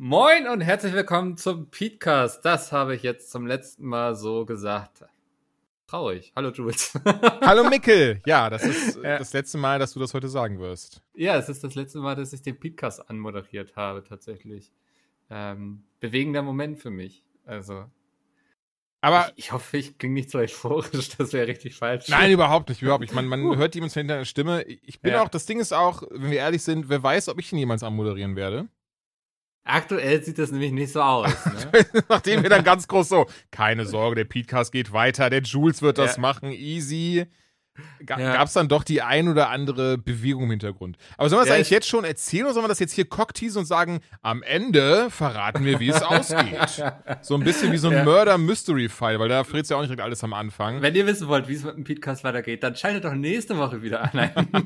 Moin und herzlich willkommen zum Petecast. Das habe ich jetzt zum letzten Mal so gesagt. Traurig. Hallo Jules. Hallo Mickel. Ja, das ist Ja. das letzte Mal, dass du das heute sagen wirst. ja, es ist das letzte Mal, dass ich den Petecast anmoderiert habe, tatsächlich. Ähm, bewegender Moment für mich. Also, Aber ich, ich hoffe, ich klinge nicht so euphorisch, das wäre richtig falsch. nein, überhaupt nicht, überhaupt nicht. Man, man hört jemand hinter der Stimme. Ich bin Ja. auch, das Ding ist auch, wenn wir ehrlich sind, wer weiß, ob ich ihn jemals anmoderieren werde. Aktuell sieht das nämlich nicht so aus. Ne? Nachdem wir dann ganz groß so, keine Sorge, der Podcast geht weiter, der Jules wird das Ja. machen, easy. Ga Ja. Gab's dann doch die ein oder andere Bewegung im Hintergrund. Aber sollen wir das Ja, eigentlich ich- jetzt schon erzählen oder sollen wir das jetzt hier cockteasen und sagen, am Ende verraten wir, wie es ausgeht? So ein bisschen wie so ein Ja. Murder-Mystery-File, weil da verrätst du ja auch nicht direkt alles am Anfang. Wenn ihr wissen wollt, wie es mit dem Petecast weitergeht, dann schaltet doch nächste Woche wieder an.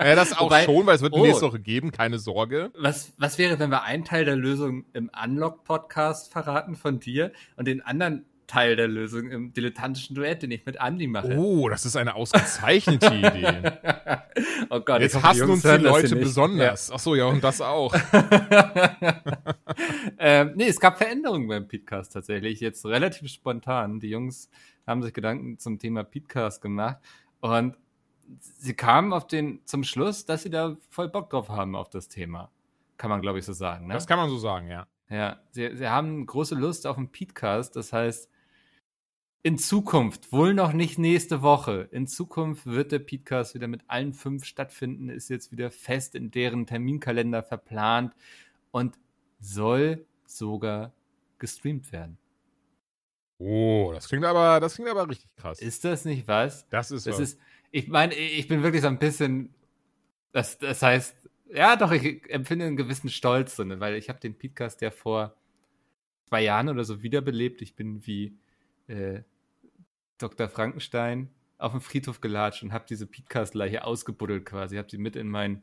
Ja, das auch Wobei- schon, weil es wird Oh. nächste Woche geben, keine Sorge. Was, was wäre, wenn wir einen Teil der Lösung im Unlock-Podcast verraten von dir und den anderen Teil der Lösung im dilettantischen Duett, den ich mit Andy mache? Oh, das ist eine ausgezeichnete Idee. oh Gott, Jetzt hassen uns die das hier Leute besonders. Ach so, ja, und das auch. Ja. ähm, nee, es gab Veränderungen beim Podcast tatsächlich, jetzt relativ spontan. Die Jungs haben sich Gedanken zum Thema Podcast gemacht und sie kamen auf den, zum Schluss, dass sie da voll Bock drauf haben auf das Thema. Kann man, glaube ich, so sagen. Ne? Das kann man so sagen, ja. Ja, sie, sie haben große Lust auf einen Podcast. Das heißt, in Zukunft, wohl noch nicht nächste Woche, in Zukunft wird der Podcast wieder mit allen fünf stattfinden, ist jetzt wieder fest in deren Terminkalender verplant und soll sogar gestreamt werden. Oh, das klingt aber, das klingt aber richtig krass. Ist das nicht was? das ist, Das was. ist, ich meine, ich bin wirklich so ein bisschen, das, das heißt, ja doch, ich empfinde einen gewissen Stolz drin, weil ich habe den Podcast ja vor zwei Jahren oder so wiederbelebt. Ich bin wie äh, Dr. Frankenstein auf den Friedhof gelatscht und habe diese Podcast-Leiche ausgebuddelt quasi, habe sie mit in mein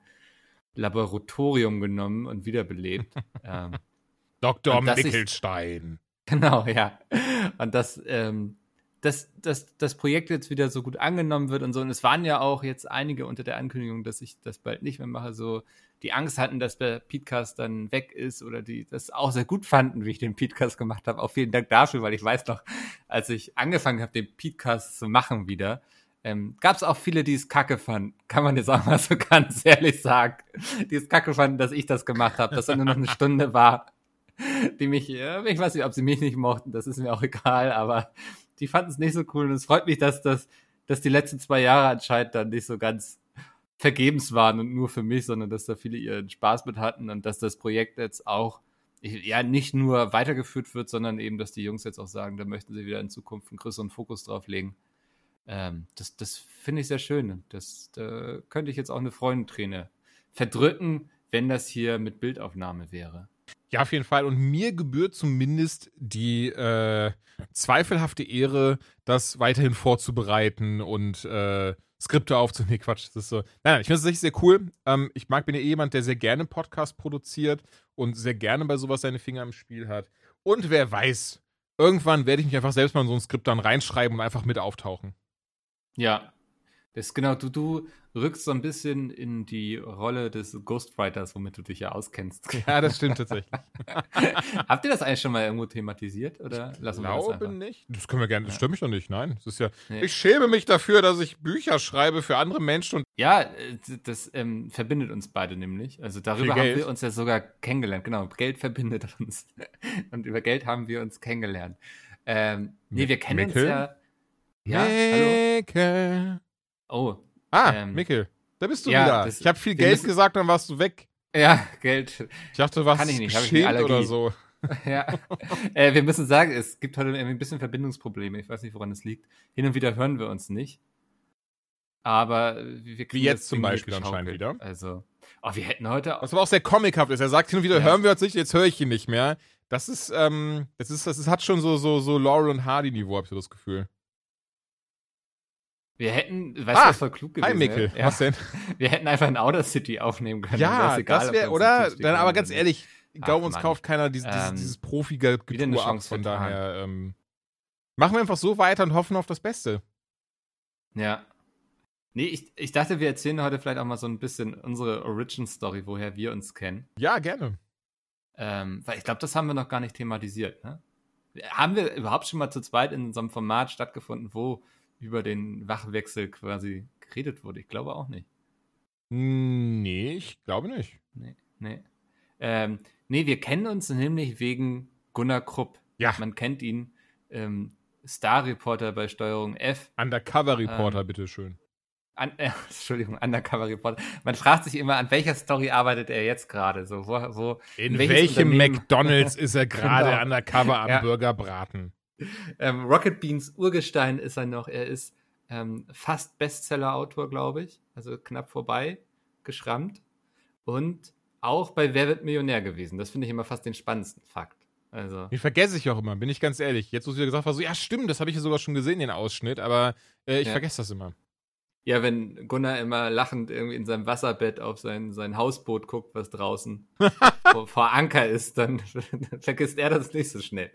Laboratorium genommen und wiederbelebt. ähm, Dr. dass ich- Mickelstein. Genau, ja. Und dass, ähm, dass, dass das Projekt jetzt wieder so gut angenommen wird und so. Und es waren ja auch jetzt einige unter der Ankündigung, dass ich das bald nicht mehr mache, so die Angst hatten, dass der Podcast dann weg ist oder die das auch sehr gut fanden, wie ich den Podcast gemacht habe. Auch vielen Dank dafür, weil ich weiß noch, als ich angefangen habe, den Podcast zu machen wieder, ähm, gab es auch viele, die es kacke fanden. Kann man jetzt auch mal so ganz ehrlich sagen. Die es kacke fanden, dass ich das gemacht habe, dass dann nur noch eine Stunde war die mich, äh, ich weiß nicht, ob sie mich nicht mochten, das ist mir auch egal, aber die fanden es nicht so cool und es freut mich, dass das, dass die letzten zwei Jahre anscheinend dann nicht so ganz vergebens waren und nur für mich, sondern dass da viele ihren Spaß mit hatten und dass das Projekt jetzt auch ja nicht nur weitergeführt wird, sondern eben, dass die Jungs jetzt auch sagen, da möchten sie wieder in Zukunft einen größeren Fokus drauf legen. Ähm, das das finde ich sehr schön. Das, da könnte ich jetzt auch eine Freundenträne verdrücken, wenn das hier mit Bildaufnahme wäre. Ja, auf jeden Fall. Und mir gebührt zumindest die äh, zweifelhafte Ehre, das weiterhin vorzubereiten und äh, Skripte aufzunehmen. Nee, Quatsch, das ist so. Nein, nein, ich finde es tatsächlich sehr cool. Ähm, ich mag, bin ja eh jemand, der sehr gerne Podcast produziert und sehr gerne bei sowas seine Finger im Spiel hat. Und wer weiß, irgendwann werde ich mich einfach selbst mal in so ein Skript dann reinschreiben und einfach mit auftauchen. Ja, das ist genau, du, du rückst so ein bisschen in die Rolle des Ghostwriters, womit du dich ja auskennst. Ja, das stimmt tatsächlich. Habt ihr das eigentlich schon mal irgendwo thematisiert oder Ich lassen wir das einfach? nicht. Das können wir gerne, das Ja. stimmt mich doch nicht, nein. Das ist ja. Nee. Ich schäme mich dafür, dass ich Bücher schreibe für andere Menschen und Ja, äh, das ähm, verbindet uns beide nämlich. Also darüber haben wir uns ja sogar kennengelernt. Genau, Geld verbindet uns. Und über Geld haben wir uns kennengelernt. Ähm, nee, wir kennen Mickel? uns ja. Ja, hallo. Oh, Ah, Ähm, Mickel, da bist du ja, wieder. das- ich habe viel Geld gesagt, dann warst du weg. ja, Geld. Ich dachte, du warst Kann ich nicht, ich eine oder so. Ja, äh, wir müssen sagen, es gibt heute irgendwie ein bisschen Verbindungsprobleme. Ich weiß nicht, woran es liegt. Hin und wieder hören wir uns nicht. Aber wir kriegen jetzt das zum Beispiel anscheinend wieder. Also, oh, wir hätten heute. Was aber auch sehr comichaft ist. Er sagt hin und wieder, Ja. hören wir uns nicht, jetzt höre ich ihn nicht mehr. Das ist, ähm, das ist, das ist, hat schon so, so, so Laurel und Hardy-Niveau, hab ich so das Gefühl. Wir hätten, weißt Ah, du, was voll klug gewesen Hi, Mikkel. wäre? Ja, Was denn? wir hätten einfach in Outer City aufnehmen können. Ja, egal, das wäre, oder? Dann, aber ganz ehrlich, ich glaube, uns kauft keiner dieses, Ähm, dieses Profi-Getue ab. Chance Von daher, ähm, machen wir einfach so weiter und hoffen auf das Beste. Ja. Nee, ich, ich dachte, wir erzählen heute vielleicht auch mal so ein bisschen unsere Origin-Story, woher wir uns kennen. Ja, gerne. Ähm, weil ich glaube, das haben wir noch gar nicht thematisiert. Ne? Haben wir überhaupt schon mal zu zweit in so einem Format stattgefunden, wo über den Wachwechsel quasi geredet wurde? Ich glaube auch nicht. Nee, ich glaube nicht. Nee, nee. Ähm, nee, wir kennen uns nämlich wegen Gunnar Krupp. Ja. Man kennt ihn. Ähm, Star-Reporter bei Steuerung F. Undercover-Reporter, Ähm, bitteschön. An, äh, Entschuldigung, Undercover-Reporter. Man fragt sich immer, an welcher Story arbeitet er jetzt gerade? So, wo, wo, In welches welchem McDonalds ist er gerade Genau. undercover am Ja. Burgerbraten? ähm, Rocket Beans Urgestein ist er noch. Er ist ähm, fast Bestseller-Autor, glaube ich. Also knapp vorbei, geschrammt. Und auch bei Wer wird Millionär gewesen. Das finde ich immer fast den spannendsten Fakt. Also, Den vergesse ich auch immer, bin ich ganz ehrlich. Jetzt, wo es wieder gesagt war, so, ja, stimmt, das habe ich ja sogar schon gesehen, den Ausschnitt, aber äh, ich Ja. vergesse das immer. Ja, wenn Gunnar immer lachend irgendwie in seinem Wasserbett auf sein, sein Hausboot guckt, was draußen vor, vor Anker ist, dann vergisst er das nicht so schnell.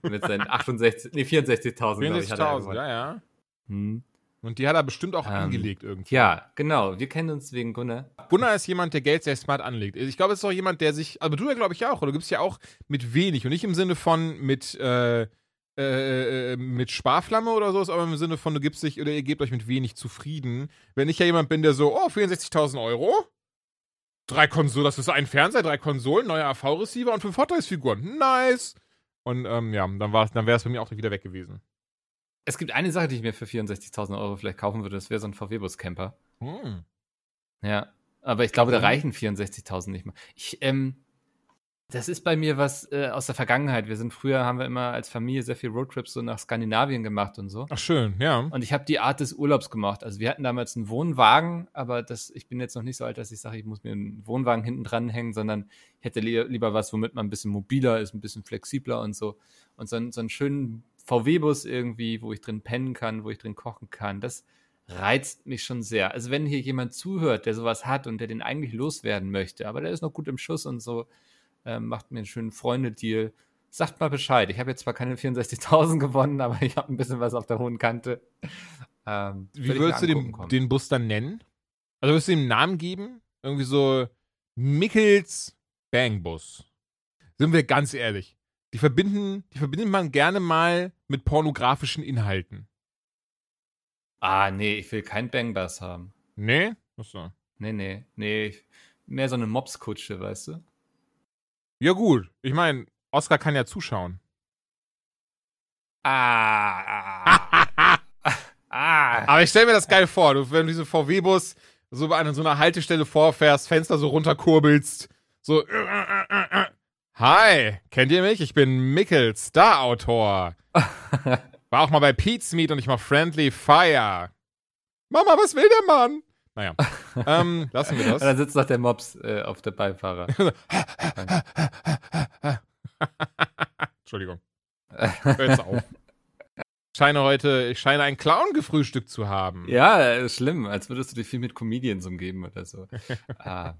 Mit seinen 68, nee, 64.000, glaube ich, hat er 64.000, gewonnen. ja, ja. Hm. Und die hat er bestimmt auch Ähm, angelegt irgendwie. Ja, genau. Wir kennen uns wegen Gunnar. Gunnar ist jemand, der Geld sehr smart anlegt. Ich glaube, es ist auch jemand, der sich, aber du ja, glaube ich, auch, oder du gibst ja auch mit wenig und nicht im Sinne von mit, äh, äh, äh, mit Sparflamme oder so, aber im Sinne von, du gibst dich oder ihr gebt euch mit wenig zufrieden. Wenn ich ja jemand bin, der so, oh, 64.000 Euro, drei Konsolen, das ist ein Fernseher, drei Konsolen, neuer AV-Receiver und fünf Hot-Toys-Figuren. Nice! Und ähm, ja, dann, war's- dann wäre es bei mir auch wieder weg gewesen. Es gibt eine Sache, die ich mir für 64.000 Euro vielleicht kaufen würde. Das wäre so ein VW-Bus-Camper. Hm. Ja. Aber ich glaube, da Mhm. reichen 64.000 nicht mal. Ich, ähm, das ist bei mir was äh, aus der Vergangenheit. Wir sind früher, haben wir immer als Familie sehr viel Roadtrips so nach Skandinavien gemacht und so. Ach, schön, ja. Und ich habe die Art des Urlaubs gemacht. Also wir hatten damals einen Wohnwagen, aber das, ich bin jetzt noch nicht so alt, dass ich sage, ich muss mir einen Wohnwagen hinten dranhängen, sondern ich hätte li lieber was, womit man ein bisschen mobiler ist, ein bisschen flexibler und so. Und so, so einen schönen VW-Bus irgendwie, wo ich drin pennen kann, wo ich drin kochen kann. Das reizt mich schon sehr. Also wenn hier jemand zuhört, der sowas hat und der den eigentlich loswerden möchte, aber der ist noch gut im Schuss und so, ähm, macht mir einen schönen Freunde-Deal. Sagt mal Bescheid. Ich habe jetzt zwar keine 64.000 gewonnen, aber ich habe ein bisschen was auf der hohen Kante. Ähm, Wie würdest du den, den Bus dann nennen? Also würdest du ihm einen Namen geben? Irgendwie so Mickels Bangbus. Sind wir ganz ehrlich. Die verbinden, die verbindet man gerne mal mit pornografischen Inhalten. Ah, nee, ich will keinen Bangbass haben. Nee? Achso. Nee, nee, nee. Mehr so eine Mopskutsche, weißt du? Ja, gut. Ich meine, Oscar kann ja zuschauen. Ah. ah. Aber ich stell mir das geil vor, du, wenn du diese VW-Bus so an so einer Haltestelle vorfährst, Fenster so runterkurbelst, so. äh, äh, äh. Hi, kennt ihr mich? Ich bin Mickel, Star-Autor. War auch mal bei Pete's Meat und ich mach Friendly Fire. Mama, was will der Mann? Naja, ähm, lassen wir Und das. dann sitzt noch der Mops äh, auf der Beifahrer. Entschuldigung. Hör jetzt auf. Ich scheine heute, ich scheine einen Clown gefrühstückt zu haben. ja, ist schlimm, als würdest du dir viel mit Comedians umgeben oder so. ah.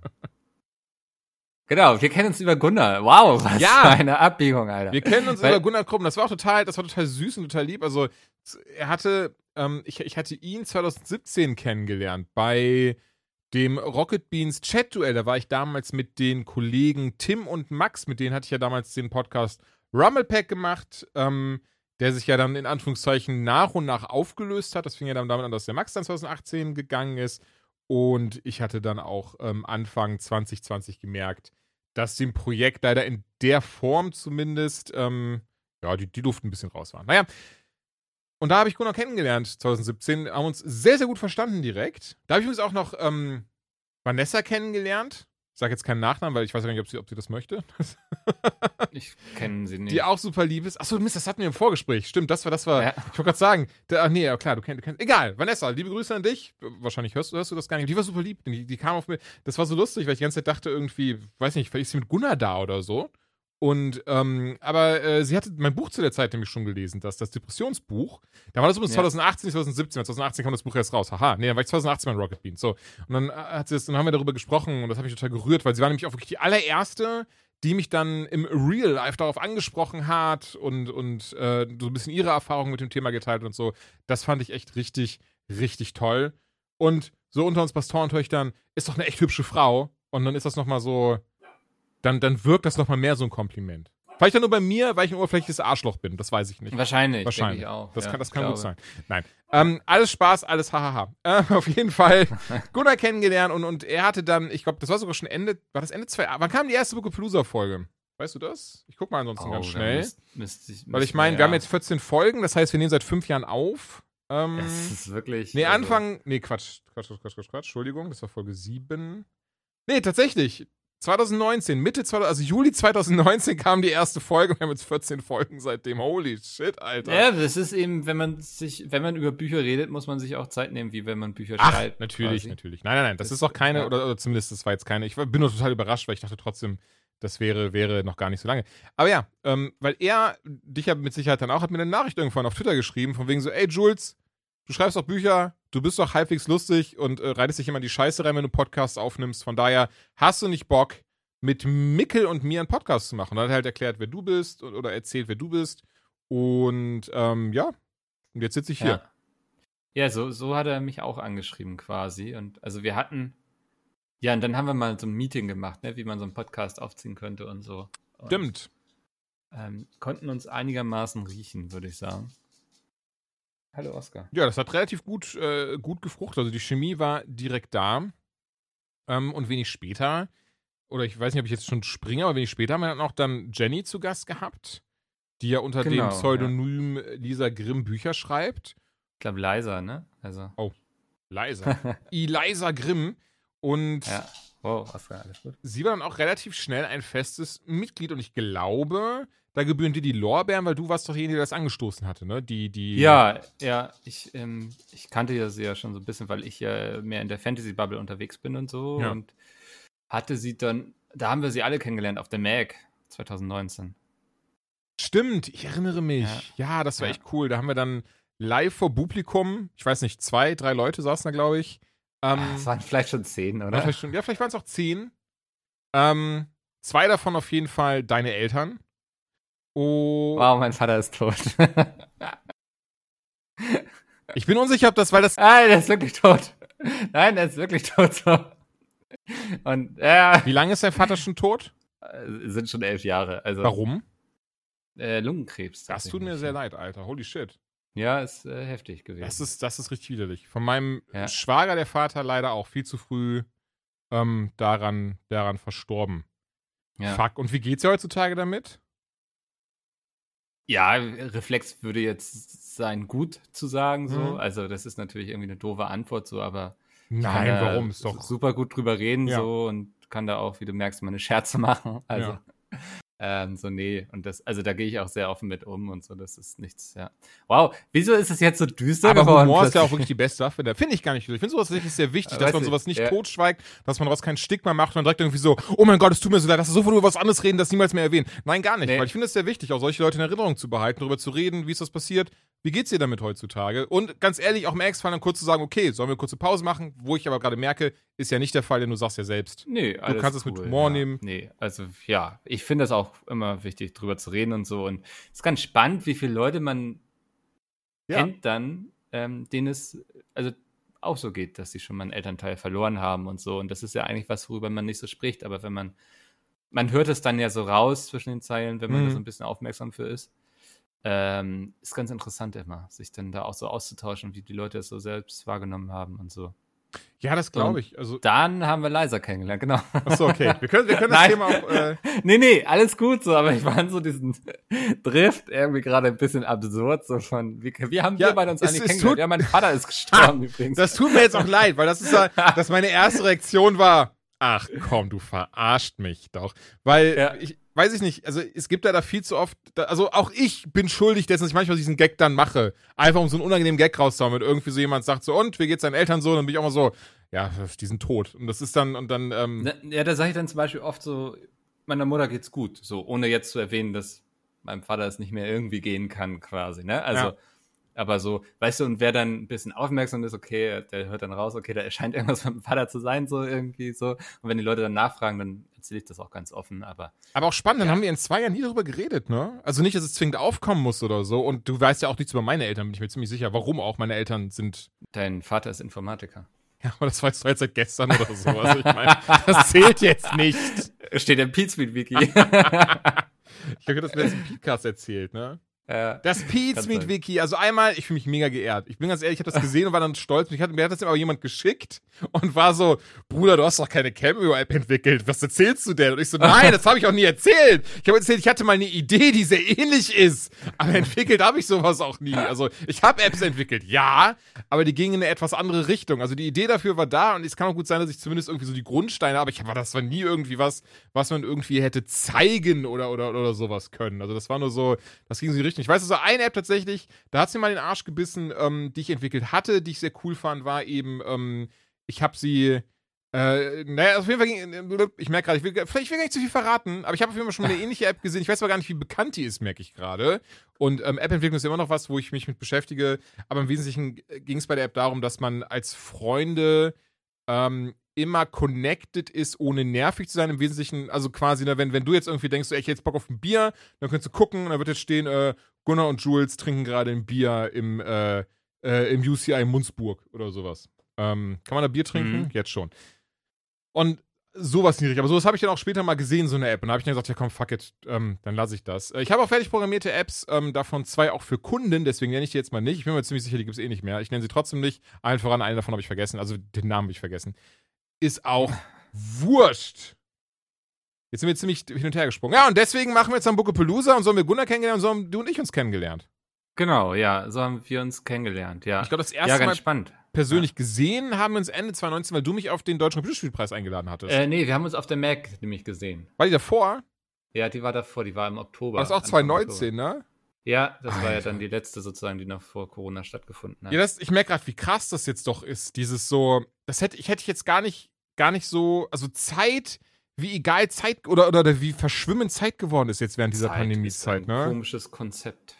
Genau, wir kennen uns über Gunnar. Wow, was Ja. für eine Abbiegung, Alter. Wir kennen uns Weil- über Gunnar Krumm. Das war auch total, das war total süß und total lieb. Also er hatte, ähm, ich, ich hatte ihn 2017 kennengelernt bei dem Rocket Beans Chat-Duell. Da war ich damals mit den Kollegen Tim und Max, mit denen hatte ich ja damals den Podcast Rumblepack gemacht, ähm, der sich ja dann in Anführungszeichen nach und nach aufgelöst hat. Das fing ja dann damit an, dass der Max dann 2018 gegangen ist. Und ich hatte dann auch ähm, Anfang 2020 gemerkt, dass dem Projekt leider in der Form zumindest, ähm, ja, die, die Luft ein bisschen raus war. Naja, und da habe ich Gunnar kennengelernt, 2017, haben uns sehr, sehr gut verstanden direkt. Da habe ich übrigens auch noch ähm, Vanessa kennenngelernt. Ich sage jetzt keinen Nachnamen, weil ich weiß ja nicht, ob sie, ob sie das möchte. Ich kenne sie nicht. Die auch super lieb ist. Achso, Mist, das hatten wir im Vorgespräch. Stimmt, das war, das war. Ja. Ich wollte gerade sagen, da, ach nee, ja klar, du kennst, du kennst. Egal, Vanessa, liebe Grüße an dich. Wahrscheinlich hörst, hörst du das gar nicht. Die war super lieb. Die, die kam auf mir. Das war so lustig, weil ich die ganze Zeit dachte, irgendwie, weiß nicht, vielleicht ist sie mit Gunnar da oder so. Und, ähm, aber äh, sie hatte mein Buch zu der Zeit nämlich schon gelesen, das, das Depressionsbuch. Da war das übrigens Ja. 2018, 2017. 2018 kam das Buch erst raus. Haha, nee, dann war ich 2018 bei Rocket Beans. So. Und dann äh, hat sie das, dann haben wir darüber gesprochen und das hat mich total gerührt, weil sie war nämlich auch wirklich die allererste, die mich dann im Real Life darauf angesprochen hat und, und äh, so ein bisschen ihre Erfahrungen mit dem Thema geteilt und so. Das fand ich echt richtig, richtig toll. Und so unter uns Pastorentöchtern ist doch eine echt hübsche Frau. Und dann ist das nochmal so, dann, dann wirkt das nochmal mehr so ein Kompliment. Vielleicht dann nur bei mir, weil ich ein oberflächliches Arschloch bin. Das weiß ich nicht. Wahrscheinlich, Wahrscheinlich. auch. Das ja, kann, das kann gut sein. Nein. Ähm, alles Spaß, alles hahaha. Äh, auf jeden Fall Gunnar kennengelernt und, und er hatte dann, ich glaube, das war sogar schon Ende, war das Ende zwei, wann kam die erste Bookapalooza-Folge? Weißt du das? Ich guck mal ansonsten Oh, ganz schnell. müsst- müsst ich- weil ich meine, wir haben ja- jetzt 14 Folgen, das heißt, wir nehmen seit fünf Jahren auf. Ähm, Es ist wirklich. nee, also- Anfang, nee, Quatsch, Quatsch, Quatsch, Quatsch, Quatsch, Quatsch, Entschuldigung, das war Folge 7. Nee, tatsächlich. 2019, Mitte 2000, also Juli 2019 kam die erste Folge. Wir haben jetzt 14 Folgen seitdem. Holy shit, Alter. Ja, das ist eben, wenn man sich, wenn man über Bücher redet, muss man sich auch Zeit nehmen, wie wenn man Bücher Ach, schreibt. natürlich, quasi. natürlich. Nein, nein, nein, das, Das- ist auch keine, ja. oder, oder zumindest das war jetzt keine. Ich bin nur total überrascht, weil ich dachte trotzdem, das wäre, wäre noch gar nicht so lange. Aber ja, ähm, weil er, dich ja mit Sicherheit dann auch, hat mir eine Nachricht irgendwann auf Twitter geschrieben, von wegen so, ey Jules, du schreibst doch Bücher, du bist doch halbwegs lustig und äh, reitest dich immer in die Scheiße rein, wenn du Podcasts aufnimmst. Von daher hast du nicht Bock, mit Mickel und mir einen Podcast zu machen. Dann hat er halt erklärt, wer du bist oder erzählt, wer du bist. Und ähm, ja, und jetzt sitze ich hier. Ja, ja so, so hat er mich auch angeschrieben quasi. Und also wir hatten, ja, und dann haben wir mal so ein Meeting gemacht, ne, wie man so einen Podcast aufziehen könnte und so. Und, Stimmt. Ähm, konnten uns einigermaßen riechen, würde ich sagen. Hallo Oskar. Ja, das hat relativ gut, äh, gut gefruchtet. Also die Chemie war direkt da. Ähm, und wenig später, oder ich weiß nicht, ob ich jetzt schon springe, aber wenig später haben wir dann auch dann Jenny zu Gast gehabt, die ja unter Genau, dem Pseudonym Lisa Grimm Bücher schreibt. Ich glaube leiser, ne? Also. Leisa. Eliza Grimm. Und Ja. Wow, Oskar, alles gut. sie war dann auch relativ schnell ein festes Mitglied. Und ich glaube, da gebühren dir die Lorbeeren, weil du warst doch derjenige, der das angestoßen hatte, ne? Die, die. Ja, ja, ich, ähm, ich kannte ja sie ja schon so ein bisschen, weil ich ja mehr in der Fantasy-Bubble unterwegs bin und so. Ja. Und hatte sie dann, da haben wir sie alle kennengelernt auf der MAG 2019. Stimmt, ich erinnere mich. Ja, das war Ja. echt cool. Da haben wir dann live vor Publikum, ich weiß nicht, zwei, drei Leute saßen da, glaube ich. Ähm, Es waren vielleicht schon zehn, ja, oder? vielleicht, schon- ja, vielleicht waren es auch zehn. Ähm, zwei davon auf jeden Fall deine Eltern. Oh, Wow, mein Vater ist tot. ich bin unsicher, ob das, weil das. Nein, der ist wirklich tot. Nein, der ist wirklich tot. So. Und ja, Wie lange ist dein Vater schon tot? äh, sind schon elf Jahre. Also Warum? Äh, Lungenkrebs. Das tut mir sehr leid, Alter. Holy shit. Ja, ist äh, heftig gewesen. Das ist, das ist richtig widerlich. Von meinem Ja. Schwager, der Vater, leider auch viel zu früh ähm, daran, daran verstorben. ja. Fuck. Und wie geht's dir heutzutage damit? Ja, Reflex würde jetzt sein, gut zu sagen, so. Mhm. Also, das ist natürlich irgendwie eine doofe Antwort, so, aber. Nein, warum? Ist doch. Super gut drüber reden, Ja. so, und kann da auch, wie du merkst, meine Scherze machen. Also, ähm, so, nee. Und das, also, da gehe ich auch sehr offen mit um und so, das ist nichts, ja. Wow, wieso ist es jetzt so düster Aber geworden? Humor ist ja auch wirklich die beste Waffe. Da finde ich gar nicht. Ich finde sowas tatsächlich sehr wichtig, dass man sowas nicht ja. totschweigt, dass man daraus keinen Stigma macht und dann direkt irgendwie so, oh mein Gott, es tut mir so leid, dass wir so über was anderes reden, das niemals mehr erwähnen. Nein, gar nicht. Nee. Weil ich finde es sehr wichtig, auch solche Leute in Erinnerung zu behalten, darüber zu reden, wie ist das passiert, wie geht's dir damit heutzutage? Und ganz ehrlich, auch im Ex-Fall dann kurz zu sagen, okay, sollen wir eine kurze Pause machen? Wo ich aber gerade merke, ist ja nicht der Fall, denn du sagst ja selbst. Nee, alles kannst es mit Humor ja. nehmen. Nee, also ja, ich finde das auch immer wichtig, drüber zu reden und so. Und es ist ganz spannend, wie viele Leute man Ja. kennt dann, ähm, denen es also auch so geht, dass sie schon mal einen Elternteil verloren haben und so. Und das ist ja eigentlich was, worüber man nicht so spricht. Aber wenn man, man hört es dann ja so raus zwischen den Zeilen, wenn man Mhm. da so ein bisschen aufmerksam für ist. Ähm, ist ganz interessant immer, sich dann da auch so auszutauschen, wie die Leute es so selbst wahrgenommen haben und so. Ja, das glaube ich. Also, Dann haben wir Liza kennengelernt, genau. achso, okay. Wir können, wir können das. Thema auch. Äh, Nee, nee, alles gut so, aber ich fand so diesen Drift irgendwie gerade ein bisschen absurd, so von, wie, wie haben Ja, wir beide uns es- eigentlich es kennengelernt? Ja, mein Vater ist gestorben übrigens. Das tut mir jetzt auch leid, weil das ist ja, dass meine erste Reaktion war, ach komm, du verarscht mich doch. Weil, Ja. ich weiß ich nicht, also es gibt ja da viel zu oft, da, also auch ich bin schuldig dessen, dass ich manchmal diesen Gag dann mache. Einfach um so einen unangenehmen Gag rauszuhauen, wenn irgendwie so jemand sagt so, und, wie geht's deinen Eltern so? Dann bin ich auch mal so, ja, die sind tot. Und das ist dann, und dann, ähm, Ja, da sage ich dann zum Beispiel oft so, meiner Mutter geht's gut, so ohne jetzt zu erwähnen, dass meinem Vater es nicht mehr irgendwie gehen kann, quasi, ne? Also, Ja. Aber so, weißt du, und wer dann ein bisschen aufmerksam ist, okay, der hört dann raus, okay, da scheint irgendwas mit dem Vater zu sein, so irgendwie so. Und wenn die Leute dann nachfragen, dann erzähle ich das auch ganz offen, aber Aber auch spannend, dann Ja. haben wir in zwei Jahren nie darüber geredet, ne? Also nicht, dass es zwingend aufkommen muss oder so. Und du weißt ja auch nichts über meine Eltern, bin ich mir ziemlich sicher. Warum auch? Meine Eltern sind. dein Vater ist Informatiker. Ja, aber das weißt du jetzt seit gestern oder so. Also ich meine, das zählt jetzt nicht. Steht im Pizmeet-Wiki. Ich habe das letzten Podcast erzählt, ne? Ja. Das Pete's Meet. Wiki. Also einmal, ich fühle mich mega geehrt. Ich bin ganz ehrlich, ich habe das gesehen und war dann stolz. Ich hatte, mir hat das aber jemand geschickt und war so, Bruder, du hast doch keine Cameo-App entwickelt. Was erzählst du denn? Und ich so, nein, das habe ich auch nie erzählt. Ich habe erzählt, ich hatte mal eine Idee, die sehr ähnlich ist. Aber entwickelt habe ich sowas auch nie. Also ich habe Apps entwickelt, ja, aber die gingen in eine etwas andere Richtung. Also die Idee dafür war da und es kann auch gut sein, dass ich zumindest irgendwie so die Grundsteine, aber ich aber das war nie irgendwie was, was man irgendwie hätte zeigen oder, oder, oder sowas können. Also das war nur so, das ging so in die Richtung. Ich weiß, also eine App tatsächlich, da hat sie mal den Arsch gebissen, ähm, die ich entwickelt hatte, die ich sehr cool fand, war eben, ähm, ich habe sie, äh, naja, auf jeden Fall, ging, ich merke gerade, ich will, vielleicht will gar nicht zu viel verraten, aber ich habe auf jeden Fall schon mal eine ähnliche App gesehen. Ich weiß aber gar nicht, wie bekannt die ist, merke ich gerade. Und ähm, App-Entwicklung ist immer noch was, wo ich mich mit beschäftige. Aber im Wesentlichen ging es bei der App darum, dass man als Freunde ähm, immer connected ist, ohne nervig zu sein. Im Wesentlichen, also quasi, ne, wenn, wenn du jetzt irgendwie denkst, so, ey, ich hätte jetzt Bock auf ein Bier, dann könntest du gucken und dann wird jetzt stehen, äh, Gunnar und Jules trinken gerade ein Bier im, äh, äh, im UCI Munzburg oder sowas. Ähm, kann man da Bier trinken? Mhm. Jetzt schon. Und sowas niedrig. Aber sowas habe ich dann auch später mal gesehen, so eine App. Und da habe ich dann gesagt, ja komm, fuck it, ähm, dann lasse ich das. Äh, Ich habe auch fertig programmierte Apps, ähm, davon zwei auch für Kunden, deswegen nenne ich die jetzt mal nicht. Ich bin mir ziemlich sicher, die gibt es eh nicht mehr. Ich nenne sie trotzdem nicht. Allen voran, eine davon habe ich vergessen. Also den Namen habe ich vergessen. Ist auch wurscht. Jetzt sind wir ziemlich hin und her gesprungen. Ja, und deswegen machen wir jetzt am Bucopalooza und so haben wir Gunnar kennengelernt und so haben du und ich uns kennengelernt. Genau, ja, so haben wir uns kennengelernt, ja. Ich glaube, das erste ja, ganz Mal spannend. persönlich gesehen haben wir uns Ende 2019, weil du mich auf den Deutschen Computerspielpreis eingeladen hattest. Äh, nee, wir haben uns auf der Mac nämlich gesehen. War die davor? Ja, die war davor, die war im Oktober. War das auch Anfang 2019, ne? Ja, das war ja Alter. dann die letzte sozusagen, die noch vor Corona stattgefunden hat. Ja, das, ich merke gerade, wie krass das jetzt doch ist. Dieses so, das hätte ich hätte ich jetzt gar nicht, gar nicht so, also Zeit, wie egal Zeit oder, oder, oder wie verschwimmend Zeit geworden ist jetzt während dieser Zeit ist Pandemiezeit, ein ne? Komisches Konzept.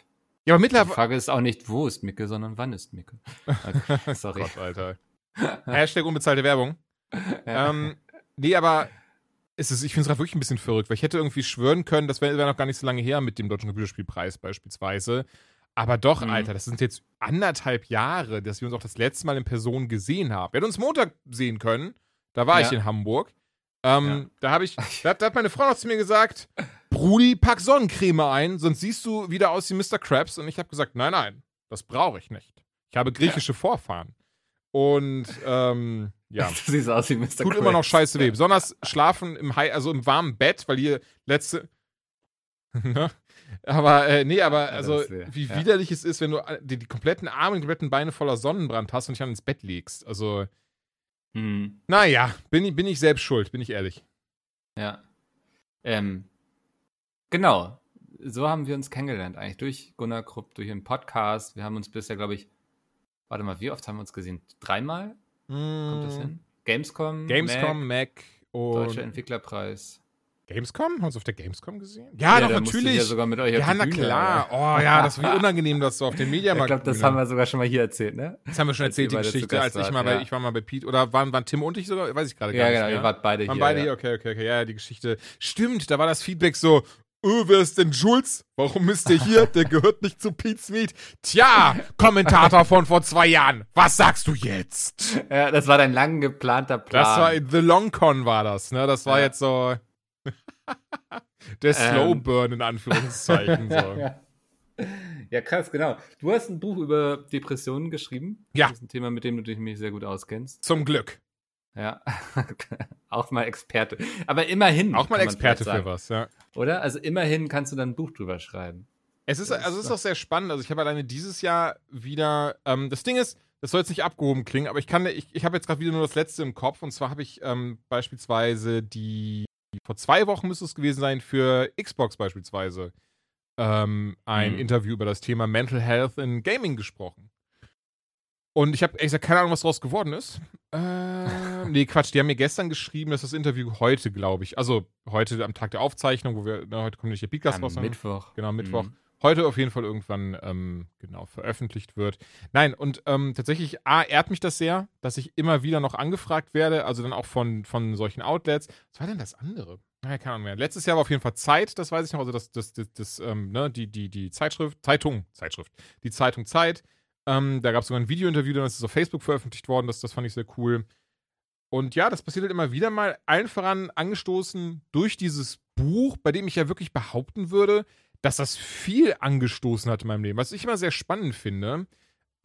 Ja, aber Die mittlerweile. Frage ist auch nicht, wo ist Micke, sondern wann ist Micke. Okay, sorry. Gott, Alter. Hashtag unbezahlte Werbung. ähm, nee, aber es ist, ich finde es gerade wirklich ein bisschen verrückt, weil ich hätte irgendwie schwören können, das wäre wär noch gar nicht so lange her mit dem Deutschen Computerspielpreis beispielsweise. Aber doch, Mhm. Alter, das sind jetzt anderthalb Jahre, dass wir uns auch das letzte Mal in Person gesehen haben. Wir hätten uns Montag sehen können. Da war Ja. ich in Hamburg. Ähm, Ja. Da habe ich, da, hat- da hat meine Frau noch zu mir gesagt, Brudi, pack Sonnencreme ein, sonst siehst du wieder aus wie Mr. Krabs. Und ich habe gesagt, nein, nein, das brauche ich nicht. Ich habe griechische Vorfahren. Und ähm, ja, Du siehst aus wie Mr. tut immer noch scheiße weh. Besonders schlafen im High, also im warmen Bett, weil hier letzte. Ne? aber äh, nee, aber also wär- wie ja. widerlich es ist, wenn du äh, die, die kompletten Arme und kompletten Beine voller Sonnenbrand hast und dich dann ins Bett legst. Also, Hm, naja, bin, ich- bin ich selbst schuld, bin ich ehrlich. ja. Ähm, genau. So haben wir uns kennengelernt, eigentlich durch Gunnar Krupp, durch den Podcast. Wir haben uns bisher, glaube ich, warte mal, wie oft haben wir uns gesehen? Dreimal? Kommt das hin? Gamescom, Mm. Gamescom, Mac, Mac, Deutscher und. Entwicklerpreis. Gamescom? Haben wir uns auf der Gamescom gesehen? Ja, doch, musste ich natürlich. Ja, sogar mit euch ja, na Bühne, klar. ja. Oh ja, das wie unangenehm, dass du auf den Ich Mediamarkt. glaube, das haben wir sogar schon mal hier erzählt, ne? Das haben wir schon erzählt, die beide Geschichte, als ich mal bei, ja. ich war mal bei Pete, oder waren, waren Tim und ich sogar, weiß ich gerade gar Ja, nicht genau, mehr. ihr wart beide waren hier. beide ja. hier, okay, okay, okay, ja, ja, die Geschichte. Stimmt, da war das Feedback so, öh, wer ist denn Jules? Warum ist der hier? Der gehört nicht zu Pete's Meet. Tja, Kommentator von vor zwei Jahren, was sagst du jetzt? Ja, das war dein lang geplanter Plan. Das war, The Long Con war das, ne, das war Ja. jetzt so, der Ähm. Slow Burn in Anführungszeichen, so. ja. ja, krass, genau. Du hast ein Buch über Depressionen geschrieben. Ja. Das ist ein Thema, mit dem du dich nämlich sehr gut auskennst. Zum Glück. Ja. auch mal Experte. Aber immerhin. Auch mal Experte für was, ja. Oder? Also immerhin kannst du dann ein Buch drüber schreiben. Es ist, also es ist auch sehr spannend. Also ich habe alleine dieses Jahr wieder, ähm, das Ding ist, das soll jetzt nicht abgehoben klingen, aber ich kann, ich, ich habe jetzt gerade wieder nur das letzte im Kopf und zwar habe ich ähm, beispielsweise die, vor zwei Wochen müsste es gewesen sein, für Xbox beispielsweise ähm, ein Mhm. Interview über das Thema Mental Health in Gaming gesprochen. Und ich habe ehrlich gesagt keine Ahnung, was daraus geworden ist. Äh, nee, Quatsch, die haben mir gestern geschrieben, dass das Interview heute, glaube ich, also heute am Tag der Aufzeichnung, wo wir, na, heute kommt nicht der Podcast Am raus. ne? Mittwoch. Genau, Mittwoch. Mhm. Heute auf jeden Fall irgendwann ähm, genau veröffentlicht wird. Nein, und ähm, tatsächlich, A, ehrt mich das sehr, dass ich immer wieder noch angefragt werde, also dann auch von, von solchen Outlets. Was war denn das andere? Naja, keine Ahnung mehr. Letztes Jahr war auf jeden Fall Zeit, das weiß ich noch, also das, das, das, das ähm, ne, die, die, die Zeitschrift, Zeitung, Zeitschrift, die Zeitung Zeit. Ähm, da gab es sogar ein Videointerview, dann ist es auf Facebook veröffentlicht worden, das, das fand ich sehr cool. Und ja, das passiert halt immer wieder mal, allen voran angestoßen durch dieses Buch, bei dem ich ja wirklich behaupten würde, dass das viel angestoßen hat in meinem Leben, was ich immer sehr spannend finde.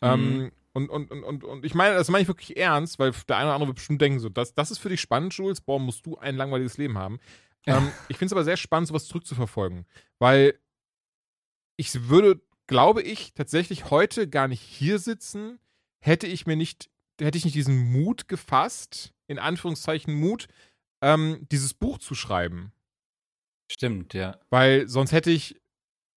Ähm, und, und, und, und, und ich meine, das meine ich wirklich ernst, weil der eine oder andere wird bestimmt denken, so, das, das ist für dich spannend, Jules, boah, musst du ein langweiliges Leben haben. ähm, ich finde es aber sehr spannend, sowas zurückzuverfolgen, weil ich würde, glaube ich, tatsächlich heute gar nicht hier sitzen, hätte ich mir nicht, hätte ich nicht diesen Mut gefasst, in Anführungszeichen Mut, ähm, dieses Buch zu schreiben. Stimmt, ja. Weil sonst hätte ich,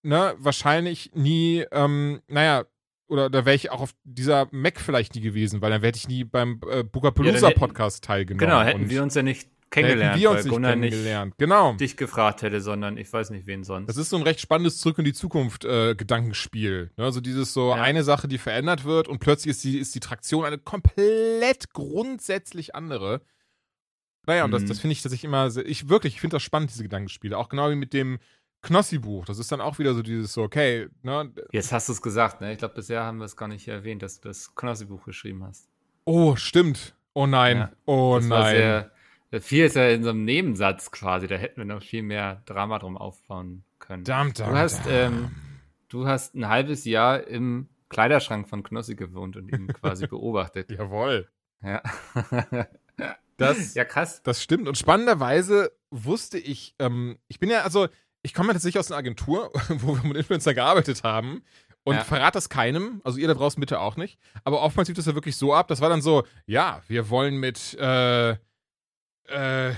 ne, wahrscheinlich nie, ähm, naja, oder da wäre ich auch auf dieser Mac vielleicht nie gewesen, weil dann hätte ich nie beim äh, Bugapalooza hätten- Podcast teilgenommen. Genau, hätten wir uns ja nicht kennengelernt, wir uns nicht Gunnar nicht kennengelernt. Genau. dich gefragt hätte, sondern ich weiß nicht, wen sonst. Das ist so ein recht spannendes Zurück in die Zukunft äh, Gedankenspiel. Ne? Also dieses so Ja. eine Sache, die verändert wird und plötzlich ist die, ist die Traktion eine komplett grundsätzlich andere. Naja, und das, Mhm. das finde ich tatsächlich immer, sehr, ich wirklich, ich finde das spannend, diese Gedankenspiele. Auch genau wie mit dem Knossi-Buch. Das ist dann auch wieder so dieses so, okay, ne? Jetzt hast du es gesagt, ne? Ich glaube, bisher haben wir es gar nicht erwähnt, dass du das Knossi-Buch geschrieben hast. Oh, stimmt. Oh nein. Ja, oh das nein. sehr, viel ist ja in so einem Nebensatz quasi, da hätten wir noch viel mehr Drama drum aufbauen können. Dam, dam, Du hast, ähm, Du hast ein halbes Jahr im Kleiderschrank von Knossi gewohnt und ihn quasi beobachtet. Jawohl. Ja. Das, ja, krass. Das stimmt. Und spannenderweise wusste ich, ähm, ich bin ja, also, ich komme ja tatsächlich aus einer Agentur, wo wir mit Influencer gearbeitet haben. Und Ja. verrat das keinem, also ihr da draußen bitte auch nicht. Aber oftmals lief das ja wirklich so ab, das war dann so, ja, wir wollen mit äh, äh,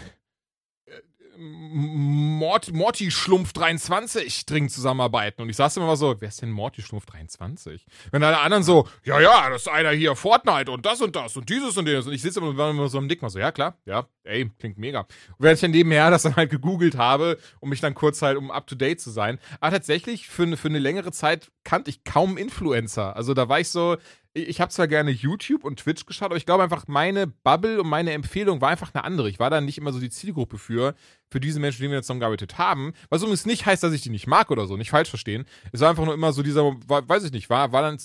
Mort, Morty Schlumpf 23 dringend zusammenarbeiten. Und ich saß immer so, wer ist denn Morty Schlumpf 23? Wenn alle anderen so, ja, ja, das ist einer hier, Fortnite und das und das und dieses und jenes. Und ich sitze immer, immer so im Dick mal so, ja klar, ja, ey, klingt mega. Und während ich dann nebenher das dann halt gegoogelt habe, um mich dann kurz halt, um up to date zu sein. Aber tatsächlich, für, für eine längere Zeit kannte ich kaum Influencer. Also da war ich so, ich, habe zwar gerne YouTube und Twitch geschaut, aber ich glaube einfach, meine Bubble und meine Empfehlung war einfach eine andere. Ich war da nicht immer so die Zielgruppe für, für diese Menschen, die wir jetzt zusammengearbeitet haben. Was übrigens nicht heißt, dass ich die nicht mag oder so, nicht falsch verstehen. Es war einfach nur immer so dieser, weiß ich nicht, war, war dann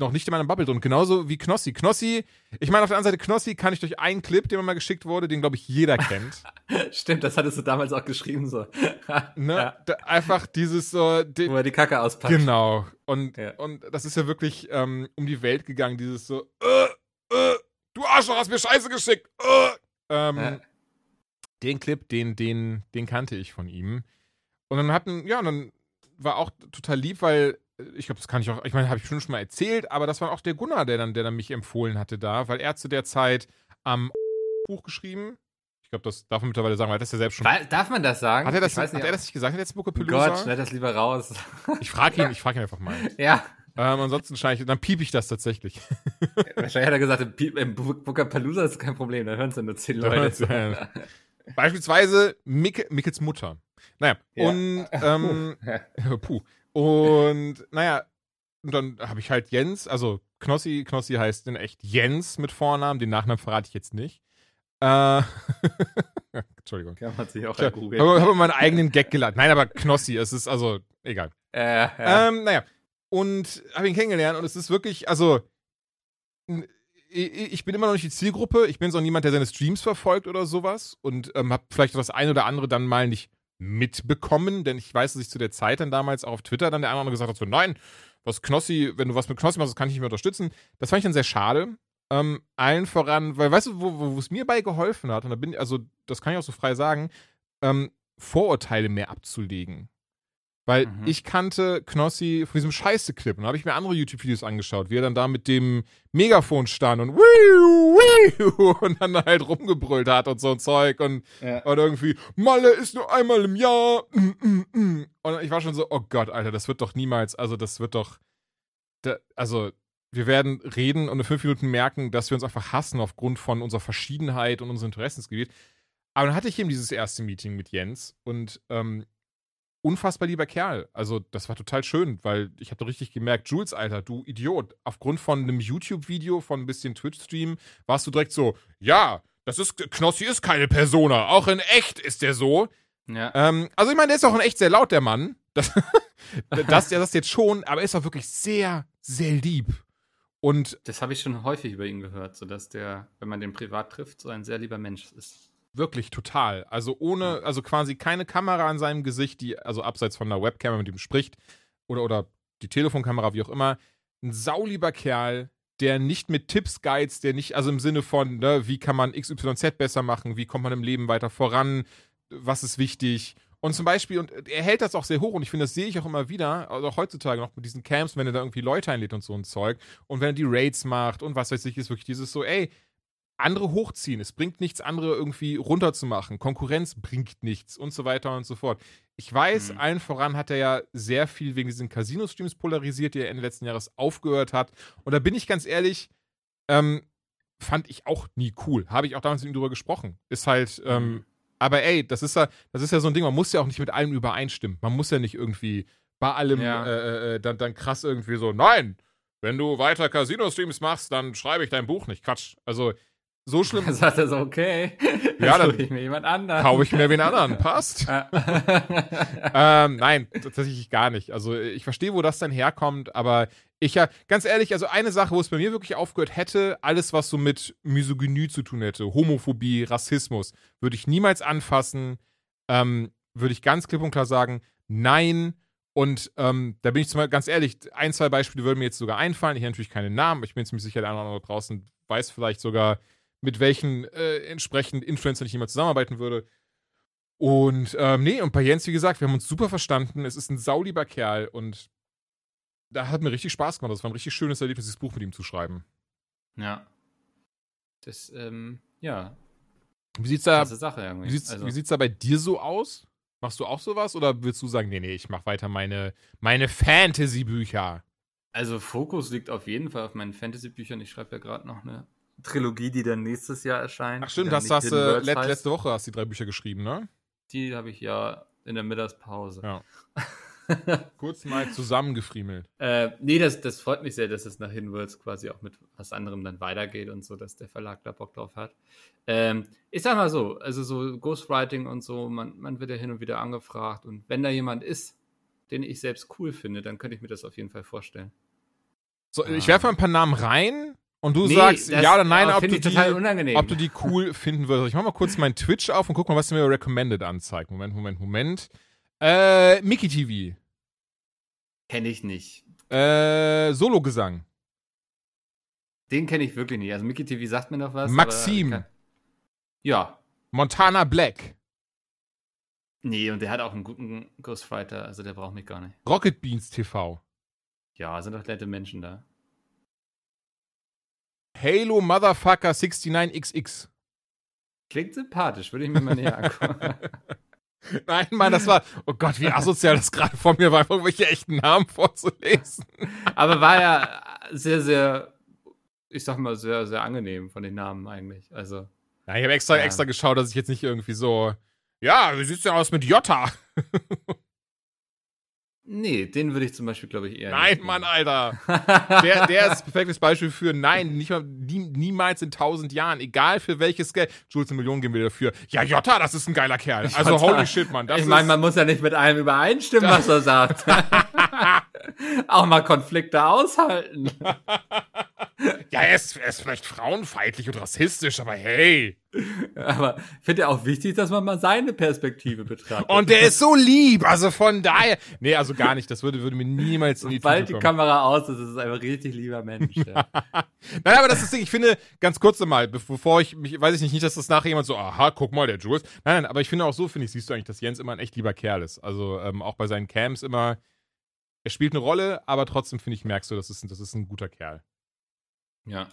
noch nicht in meiner Bubble drin. Genauso wie Knossi. Knossi, ich meine, auf der anderen Seite, Knossi kann ich durch einen Clip, der mir mal geschickt wurde, den, glaube ich, jeder kennt. Stimmt, das hattest du damals auch geschrieben, so. Ne? Ja, Da, einfach dieses so, die, wo er die Kacke auspackt. Genau. Und, Ja. und das ist ja wirklich ähm, um die Welt gegangen, dieses so, äh, äh, du Arschloch hast mir Scheiße geschickt. Äh. Ähm, Ja. Den Clip, den, den, den kannte ich von ihm. Und dann hatten, ja, und dann war auch total lieb, weil ich glaube, das kann ich auch, ich meine, habe ich schon schon mal erzählt, aber das war auch der Gunnar, der dann, der dann mich empfohlen hatte da, weil er zu der Zeit am Buch geschrieben. Ich glaube, das darf man mittlerweile sagen, weil das ja selbst schon. Darf man das sagen? Hat er das, Ich weiß hat nicht, er das nicht gesagt, der letzte Bucke Gott, schneid das lieber raus. Ich frage ihn, ich frage ihn einfach mal. ja, Ähm, ansonsten schneide ich, dann piep ich das tatsächlich. wahrscheinlich hat er gesagt, Piep- im Booker Palooza ist kein Problem, da hören es ja nur zehn Leute. ja. Beispielsweise Mick, Mickels Mutter. Naja, Ja. und ähm, puh. Und naja, und dann habe ich halt Jens, also Knossi, Knossi heißt in echt Jens mit Vornamen, den Nachnamen verrate ich jetzt nicht. Äh, Entschuldigung. Kann man sich auch Ich habe googeln. hab meinen eigenen Gag geladen. Nein, aber Knossi, es ist also egal. Äh, ja. Ähm, naja, und habe ihn kennengelernt und es ist wirklich, also, ich bin immer noch nicht die Zielgruppe. Ich bin so niemand, der seine Streams verfolgt oder sowas und ähm, habe vielleicht das eine oder andere dann mal nicht mitbekommen, denn ich weiß, dass ich zu der Zeit dann damals auf Twitter dann der andere gesagt hat, so nein, was Knossi, wenn du was mit Knossi machst, das kann ich nicht mehr unterstützen. Das fand ich dann sehr schade. Ähm, allen voran, weil weißt du, wo es mir bei geholfen hat, und da bin ich, also das kann ich auch so frei sagen, ähm, Vorurteile mehr abzulegen. Weil Mhm. ich kannte Knossi von diesem Scheiße-Clip und da habe ich mir andere YouTube-Videos angeschaut, wie er dann da mit dem Megafon stand und wiu, wiu, und dann halt rumgebrüllt hat und so ein Zeug und, Ja. und irgendwie, Malle ist nur einmal im Jahr. Mm, mm, mm. Und ich war schon so, oh Gott, Alter, das wird doch niemals, also das wird doch, da, also wir werden reden und in fünf Minuten merken, dass wir uns einfach hassen aufgrund von unserer Verschiedenheit und unserem Interessensgebiet. Aber dann hatte ich eben dieses erste Meeting mit Jens und ähm, unfassbar lieber Kerl. Also, das war total schön, weil ich hatte richtig gemerkt, Jules, Alter, du Idiot, aufgrund von einem YouTube-Video, von ein bisschen Twitch-Stream, warst du direkt so, ja, das ist, Knossi ist keine Persona, auch in echt ist der so. Ja. Ähm, also, ich meine, der ist auch in echt sehr laut, der Mann. Das, das, das jetzt schon, aber er ist auch wirklich sehr, sehr lieb. Und das habe ich schon häufig über ihn gehört, so dass der, wenn man den privat trifft, so ein sehr lieber Mensch ist. Wirklich total. Also ohne, also quasi keine Kamera an seinem Gesicht, die, also abseits von der Webcam mit ihm spricht oder, oder die Telefonkamera, wie auch immer. Ein saulieber Kerl, der nicht mit Tipps guides, der nicht, also im Sinne von, ne, wie kann man XYZ besser machen, wie kommt man im Leben weiter voran, was ist wichtig. Und zum Beispiel, und er hält das auch sehr hoch und ich finde, das sehe ich auch immer wieder, also auch heutzutage noch mit diesen Camps, wenn er da irgendwie Leute einlädt und so ein Zeug und wenn er die Raids macht und was weiß ich, ist wirklich dieses so, ey, andere hochziehen. Es bringt nichts, andere irgendwie runterzumachen. Konkurrenz bringt nichts und so weiter und so fort. Ich weiß, mhm. allen voran hat er ja sehr viel wegen diesen Casino-Streams polarisiert, die er Ende letzten Jahres aufgehört hat. Und da bin ich ganz ehrlich, ähm, fand ich auch nie cool. Habe ich auch damals mit ihm drüber gesprochen. Ist halt, ähm, mhm. aber ey, das ist ja, das ist ja so ein Ding, man muss ja auch nicht mit allem übereinstimmen. Man muss ja nicht irgendwie bei allem ja. äh, äh, äh dann, dann krass irgendwie so, nein, wenn du weiter Casino-Streams machst, dann schreibe ich dein Buch nicht. Quatsch. Also, so schlimm. Dann sagt er so, okay. Ja, dann ich mir jemand anderen. Kaufe ich mir wen anderen. Passt. ähm, nein, tatsächlich gar nicht. Also ich verstehe, wo das dann herkommt, aber ich ja, ganz ehrlich, also eine Sache, wo es bei mir wirklich aufgehört hätte, alles, was so mit Misogynie zu tun hätte, Homophobie, Rassismus, würde ich niemals anfassen. Ähm, würde ich ganz klipp und klar sagen, nein. Und ähm, da bin ich zum ganz ehrlich, ein, zwei Beispiele würden mir jetzt sogar einfallen. Ich habe natürlich keine Namen, ich bin ziemlich sicher, der andere draußen weiß vielleicht sogar, mit welchen äh, entsprechend Influencern ich jemals zusammenarbeiten würde. Und ähm, nee, und bei Jens, wie gesagt, wir haben uns super verstanden. Es ist ein saulieber Kerl und da hat mir richtig Spaß gemacht. Das war ein richtig schönes Erlebnis, dieses Buch mit ihm zu schreiben. Ja. Das, ähm, ja. Wie sieht's da. Wie sieht's, also. wie sieht's da bei dir so aus? Machst du auch sowas oder willst du sagen, nee, nee, ich mach weiter meine, meine Fantasy-Bücher? Also Fokus liegt auf jeden Fall auf meinen Fantasy-Büchern. Ich schreibe ja gerade noch eine Trilogie, die dann nächstes Jahr erscheint. Ach stimmt, das hast du let, letzte Woche hast die drei Bücher geschrieben, ne? Die habe ich ja in der Mittagspause. Ja. Kurz mal zusammengefriemelt. Äh, nee, das, das freut mich sehr, dass es nach Hinwärts quasi auch mit was anderem dann weitergeht und so, dass der Verlag da Bock drauf hat. Ähm, ich sag mal so, also so Ghostwriting und so, man, man wird ja hin und wieder angefragt und wenn da jemand ist, den ich selbst cool finde, dann könnte ich mir das auf jeden Fall vorstellen. So, ich werfe mal ein paar Namen rein und du nee, sagst ja oder nein, ob du, die, ob du die cool finden würdest. Ich mach mal kurz meinen Twitch auf und guck mal, was du mir recommended anzeigt. Moment, Moment, Moment. Äh, Mickey TV. Kenne ich nicht. Äh, Solo-Gesang. Den kenne ich wirklich nicht. Also Mickey TV sagt mir noch was. Maxim. ja. Montana Black. Nee, und der hat auch einen guten Ghostfighter, also der braucht mich gar nicht. Rocket Beans TV. Ja, sind doch nette Menschen da. Halo Motherfucker 69XX. Klingt sympathisch, würde ich mir mal näher angucken. Nein, Mann, das war, oh Gott, wie asozial das gerade vor mir war, irgendwelche echten Namen vorzulesen. Aber war ja sehr, sehr, ich sag mal, sehr, sehr angenehm von den Namen eigentlich. Also. Ja, ich habe extra, ja. extra geschaut, dass ich jetzt nicht irgendwie so, ja, wie sieht's denn aus mit Jota? Nee, den würde ich zum Beispiel, glaube ich, eher. Nein, Mann, Alter. der, der ist ein perfektes Beispiel für nein, nicht mal, nie, niemals in tausend Jahren, egal für welches Geld. Jules, eine Million geben wir dafür. Ja, Jota, das ist ein geiler Kerl. Also, Jota. holy shit, Mann. ich meine, man muss ja nicht mit allem übereinstimmen, was er sagt. Auch mal Konflikte aushalten. ja, er ist, er ist vielleicht frauenfeindlich und rassistisch, aber hey. Aber ich finde ja auch wichtig, dass man mal seine Perspektive betrachtet. Und der ist so lieb, also von daher. Nee, also gar nicht. Das würde, würde mir niemals in die Bald die Kamera aus, das ist einfach ein richtig lieber Mensch. Ja. Nein, aber das ist Ding. Ich finde, ganz kurz nochmal, bevor ich mich, weiß ich nicht, nicht, dass das nachher jemand so, aha, guck mal, der Jules. Nein, nein, aber ich finde auch so, finde ich, siehst du eigentlich, dass Jens immer ein echt lieber Kerl ist. Also ähm, auch bei seinen Camps immer, er spielt eine Rolle, aber trotzdem finde ich, merkst du, das ist, das ist ein guter Kerl. Ja.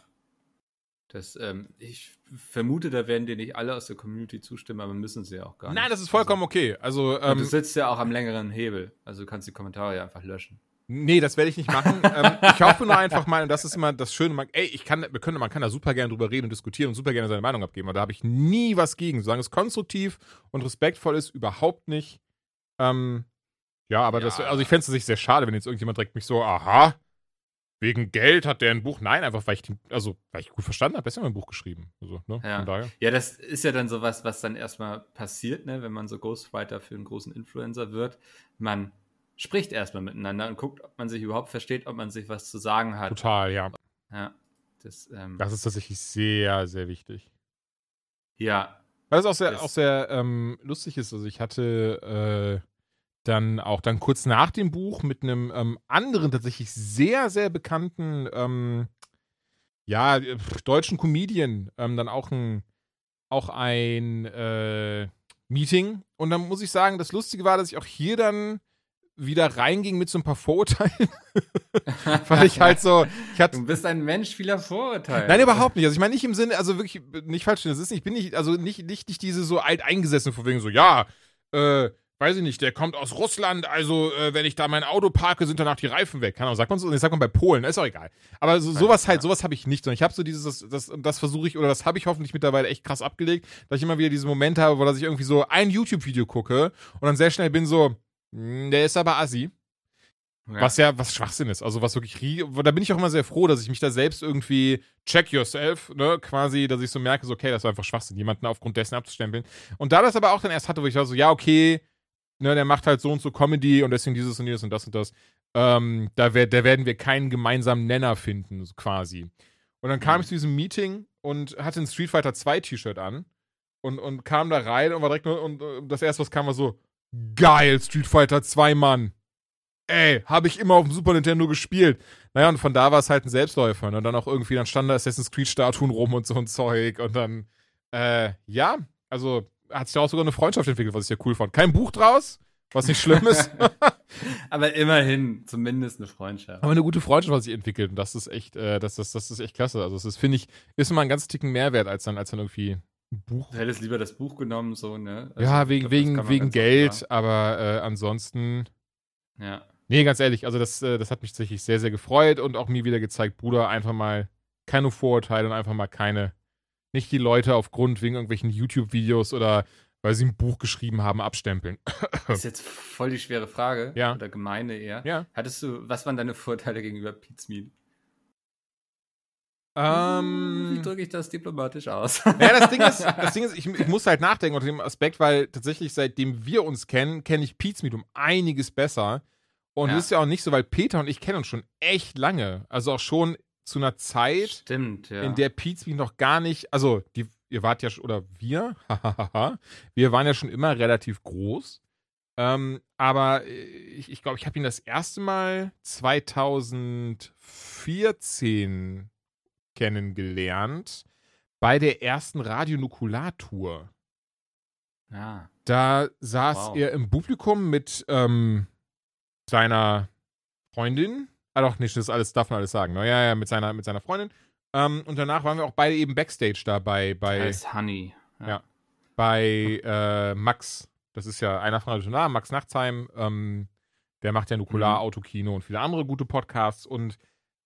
Das, ähm, ich vermute, da werden dir nicht alle aus der Community zustimmen, aber müssen sie ja auch gar nicht. Nein, das ist vollkommen also, okay. Also, ähm, du sitzt ja auch am längeren Hebel, also du kannst die Kommentare ja einfach löschen. Nee, das werde ich nicht machen. ähm, ich hoffe nur einfach mal, und das ist immer das Schöne, man, ey, ich kann, wir können, man kann da super gerne drüber reden und diskutieren und super gerne seine Meinung abgeben, aber da habe ich nie was gegen. Solange es konstruktiv und respektvoll ist, überhaupt nicht. Ähm, ja, aber Ja. das, also ich fände es sich sehr schade, wenn jetzt irgendjemand direkt mich so, aha, wegen Geld hat der ein Buch. Nein, einfach weil ich, die, also, weil ich gut verstanden habe, deswegen ein Buch geschrieben. Also, ne, Ja. von daher. Ja, das ist ja dann sowas, was dann erstmal passiert, ne, wenn man so Ghostwriter für einen großen Influencer wird. Man spricht erstmal miteinander und guckt, ob man sich überhaupt versteht, ob man sich was zu sagen hat. Total, ja. Ja. Das, ähm, Das ist tatsächlich sehr, sehr wichtig. ja. Weil es auch sehr, auch sehr ähm, lustig ist. Also ich hatte äh, dann auch dann kurz nach dem Buch mit einem ähm, anderen tatsächlich sehr, sehr bekannten ähm, ja, deutschen Comedian ähm, dann auch ein auch ein äh, Meeting. Und dann muss ich sagen, das Lustige war, dass ich auch hier dann wieder reinging mit so ein paar Vorurteilen. Weil ich halt so, ich hatte Du bist ein Mensch vieler Vorurteile. Nein, überhaupt nicht. Also ich meine nicht im Sinne, also wirklich nicht falsch, das ist nicht, ich bin nicht, also nicht, nicht, nicht diese so alt eingesessen von wegen so, ja, äh, weiß ich nicht, der kommt aus Russland, also äh, wenn ich da mein Auto parke, sind danach die Reifen weg. Keine Ahnung, sagt man so, nee, sagt man bei Polen, ist auch egal. Aber so, sowas halt, sowas habe ich nicht. Sondern ich habe so dieses, das, das, das versuche ich, oder das habe ich hoffentlich mittlerweile echt krass abgelegt, dass ich immer wieder diese Momente habe, wo dass ich irgendwie so ein YouTube-Video gucke und dann sehr schnell bin so, "Hm, der ist aber assi. Ja. Was ja, was Schwachsinn ist. Also was wirklich, da bin ich auch immer sehr froh, dass ich mich da selbst irgendwie check yourself, ne, quasi, dass ich so merke, so, okay, das war einfach Schwachsinn, jemanden aufgrund dessen abzustempeln. Und da das aber auch dann erst hatte, wo ich war so, ja, okay, ne, der macht halt so und so Comedy und deswegen dieses und jenes und das und das, ähm, da, wer- da werden wir keinen gemeinsamen Nenner finden, quasi. Und dann kam Mhm. ich zu diesem Meeting und hatte ein Street Fighter 2 T-Shirt an und, und kam da rein und war direkt nur, und das erste, was kam, war so, geil, Street Fighter 2, Mann. Ey, habe ich immer auf dem Super Nintendo gespielt. Naja, und von da war es halt ein Selbstläufer. ne? Und dann auch irgendwie, dann standen da Assassin's Creed-Statuen rum und so ein Zeug. Und dann, äh, ja, also hat sich auch sogar eine Freundschaft entwickelt, was ich ja cool fand. Kein Buch draus, was nicht schlimm ist. Aber immerhin zumindest eine Freundschaft. Aber eine gute Freundschaft hat sich entwickelt. Und das ist echt, äh, das, das, das ist echt klasse. Also, das ist, finde ich, ist immer ein ganz Ticken Mehrwert, als dann, als dann irgendwie ein Buch. Du hättest lieber das Buch genommen, so, ne? Also, ja, wegen, glaub, wegen, wegen Geld, aber äh, ansonsten. Ja. Nee, ganz ehrlich, also das, äh, das hat mich tatsächlich sehr, sehr gefreut und auch mir wieder gezeigt, Bruder, einfach mal keine Vorurteile und einfach mal keine, nicht die Leute aufgrund wegen irgendwelchen YouTube-Videos oder weil sie ein Buch geschrieben haben, abstempeln. Das ist jetzt voll die schwere Frage. Ja. Oder gemeine eher. Ja. Hattest du, was waren deine Vorteile gegenüber Pete's Meat? Wie ähm, drücke ich das diplomatisch aus? ja, das Ding ist, das Ding ist ich, ich muss halt nachdenken unter dem Aspekt, weil tatsächlich seitdem wir uns kennen, kenne ich Meat um einiges besser. Und Ja. das ist ja auch nicht so, weil Peter und ich kennen uns schon echt lange. Also auch schon zu einer Zeit, Stimmt, ja. in der Pete's mich noch gar nicht, also die, ihr wart ja, sch- oder wir, wir waren ja schon immer relativ groß. Ähm, aber äh, ich ich, glaube, ich habe ihn das erste Mal 2014 kennengelernt bei der ersten Radionukulartour. ja. Da saß Wow. er im Publikum mit ähm, seiner Freundin. Ah doch, nicht, das alles darf man alles sagen. Ne? Ja, ja, mit seiner, mit seiner Freundin. Ähm, und danach waren wir auch beide eben Backstage da bei, bei, Als Honey. Ja. bei äh, Max. Das ist ja einer von Radio Nah, Max Nachtsheim. Ähm, der macht ja Nukular, Mhm. Autokino und viele andere gute Podcasts. Und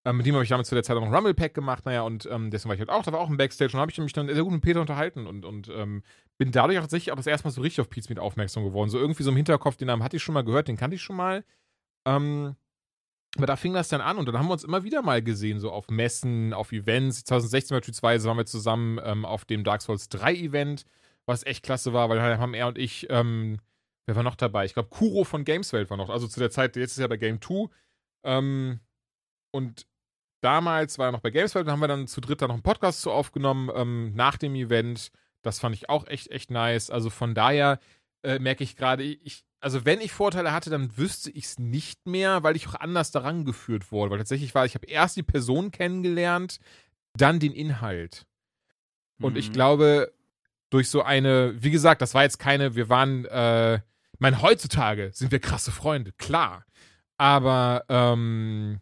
ähm, mit dem habe ich damals zu der Zeit auch noch Rumble Pack gemacht. Naja, und ähm, deswegen war ich halt auch, da war auch ein Backstage. Und habe ich mich dann sehr gut mit Peter unterhalten und, und ähm, bin dadurch auch tatsächlich auch das erste Mal so richtig auf Pizza mit aufmerksam geworden. So irgendwie so im Hinterkopf, den Namen hatte ich schon mal gehört, den kannte ich schon mal. Ähm, aber da fing das dann an und dann haben wir uns immer wieder mal gesehen, so auf Messen, auf Events. 2016 beispielsweise waren wir zusammen ähm, auf dem Dark Souls 3 Event, was echt klasse war, weil da haben er und ich, ähm, wer war noch dabei? Ich glaube, Kuro von Gameswelt war noch, also zu der Zeit, jetzt ist er bei Game 2. Ähm, und damals war er noch bei Gameswelt, da haben wir dann zu dritt da noch einen Podcast zu aufgenommen, ähm, nach dem Event. Das fand ich auch echt, echt nice. Also von daher äh, merke ich gerade, ich, also wenn ich Vorteile hatte, dann wüsste ich es nicht mehr, weil ich auch anders daran geführt wurde. Weil tatsächlich war, ich habe erst die Person kennengelernt, dann den Inhalt. Und ich Mhm. glaube, durch so eine, wie gesagt, das war jetzt keine, wir waren, äh, ich meine, heutzutage sind wir krasse Freunde, klar. Aber, ähm,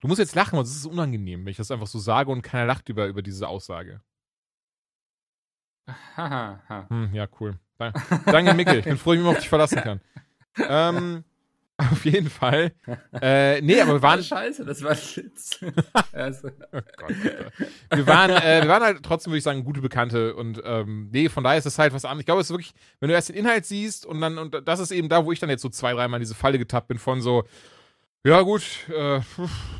du musst jetzt lachen, sonst ist es unangenehm, wenn ich das einfach so sage und keiner lacht über, über diese Aussage. Haha, ha. Hm, ja, cool. Da- Danke, Mickel. Ich bin froh, dass ich mich auf dich verlassen kann. Ähm, Auf jeden Fall. äh, nee, aber wir waren. Scheiße, das war ein Witz. also. oh Gott, wir waren, äh, wir waren halt trotzdem, würde ich sagen, gute Bekannte und ähm, nee, von daher ist es halt was anderes. Ich glaube, es ist wirklich, wenn du erst den Inhalt siehst und dann, und das ist eben da, wo ich dann jetzt so zwei, dreimal in diese Falle getappt bin von so, ja gut, äh,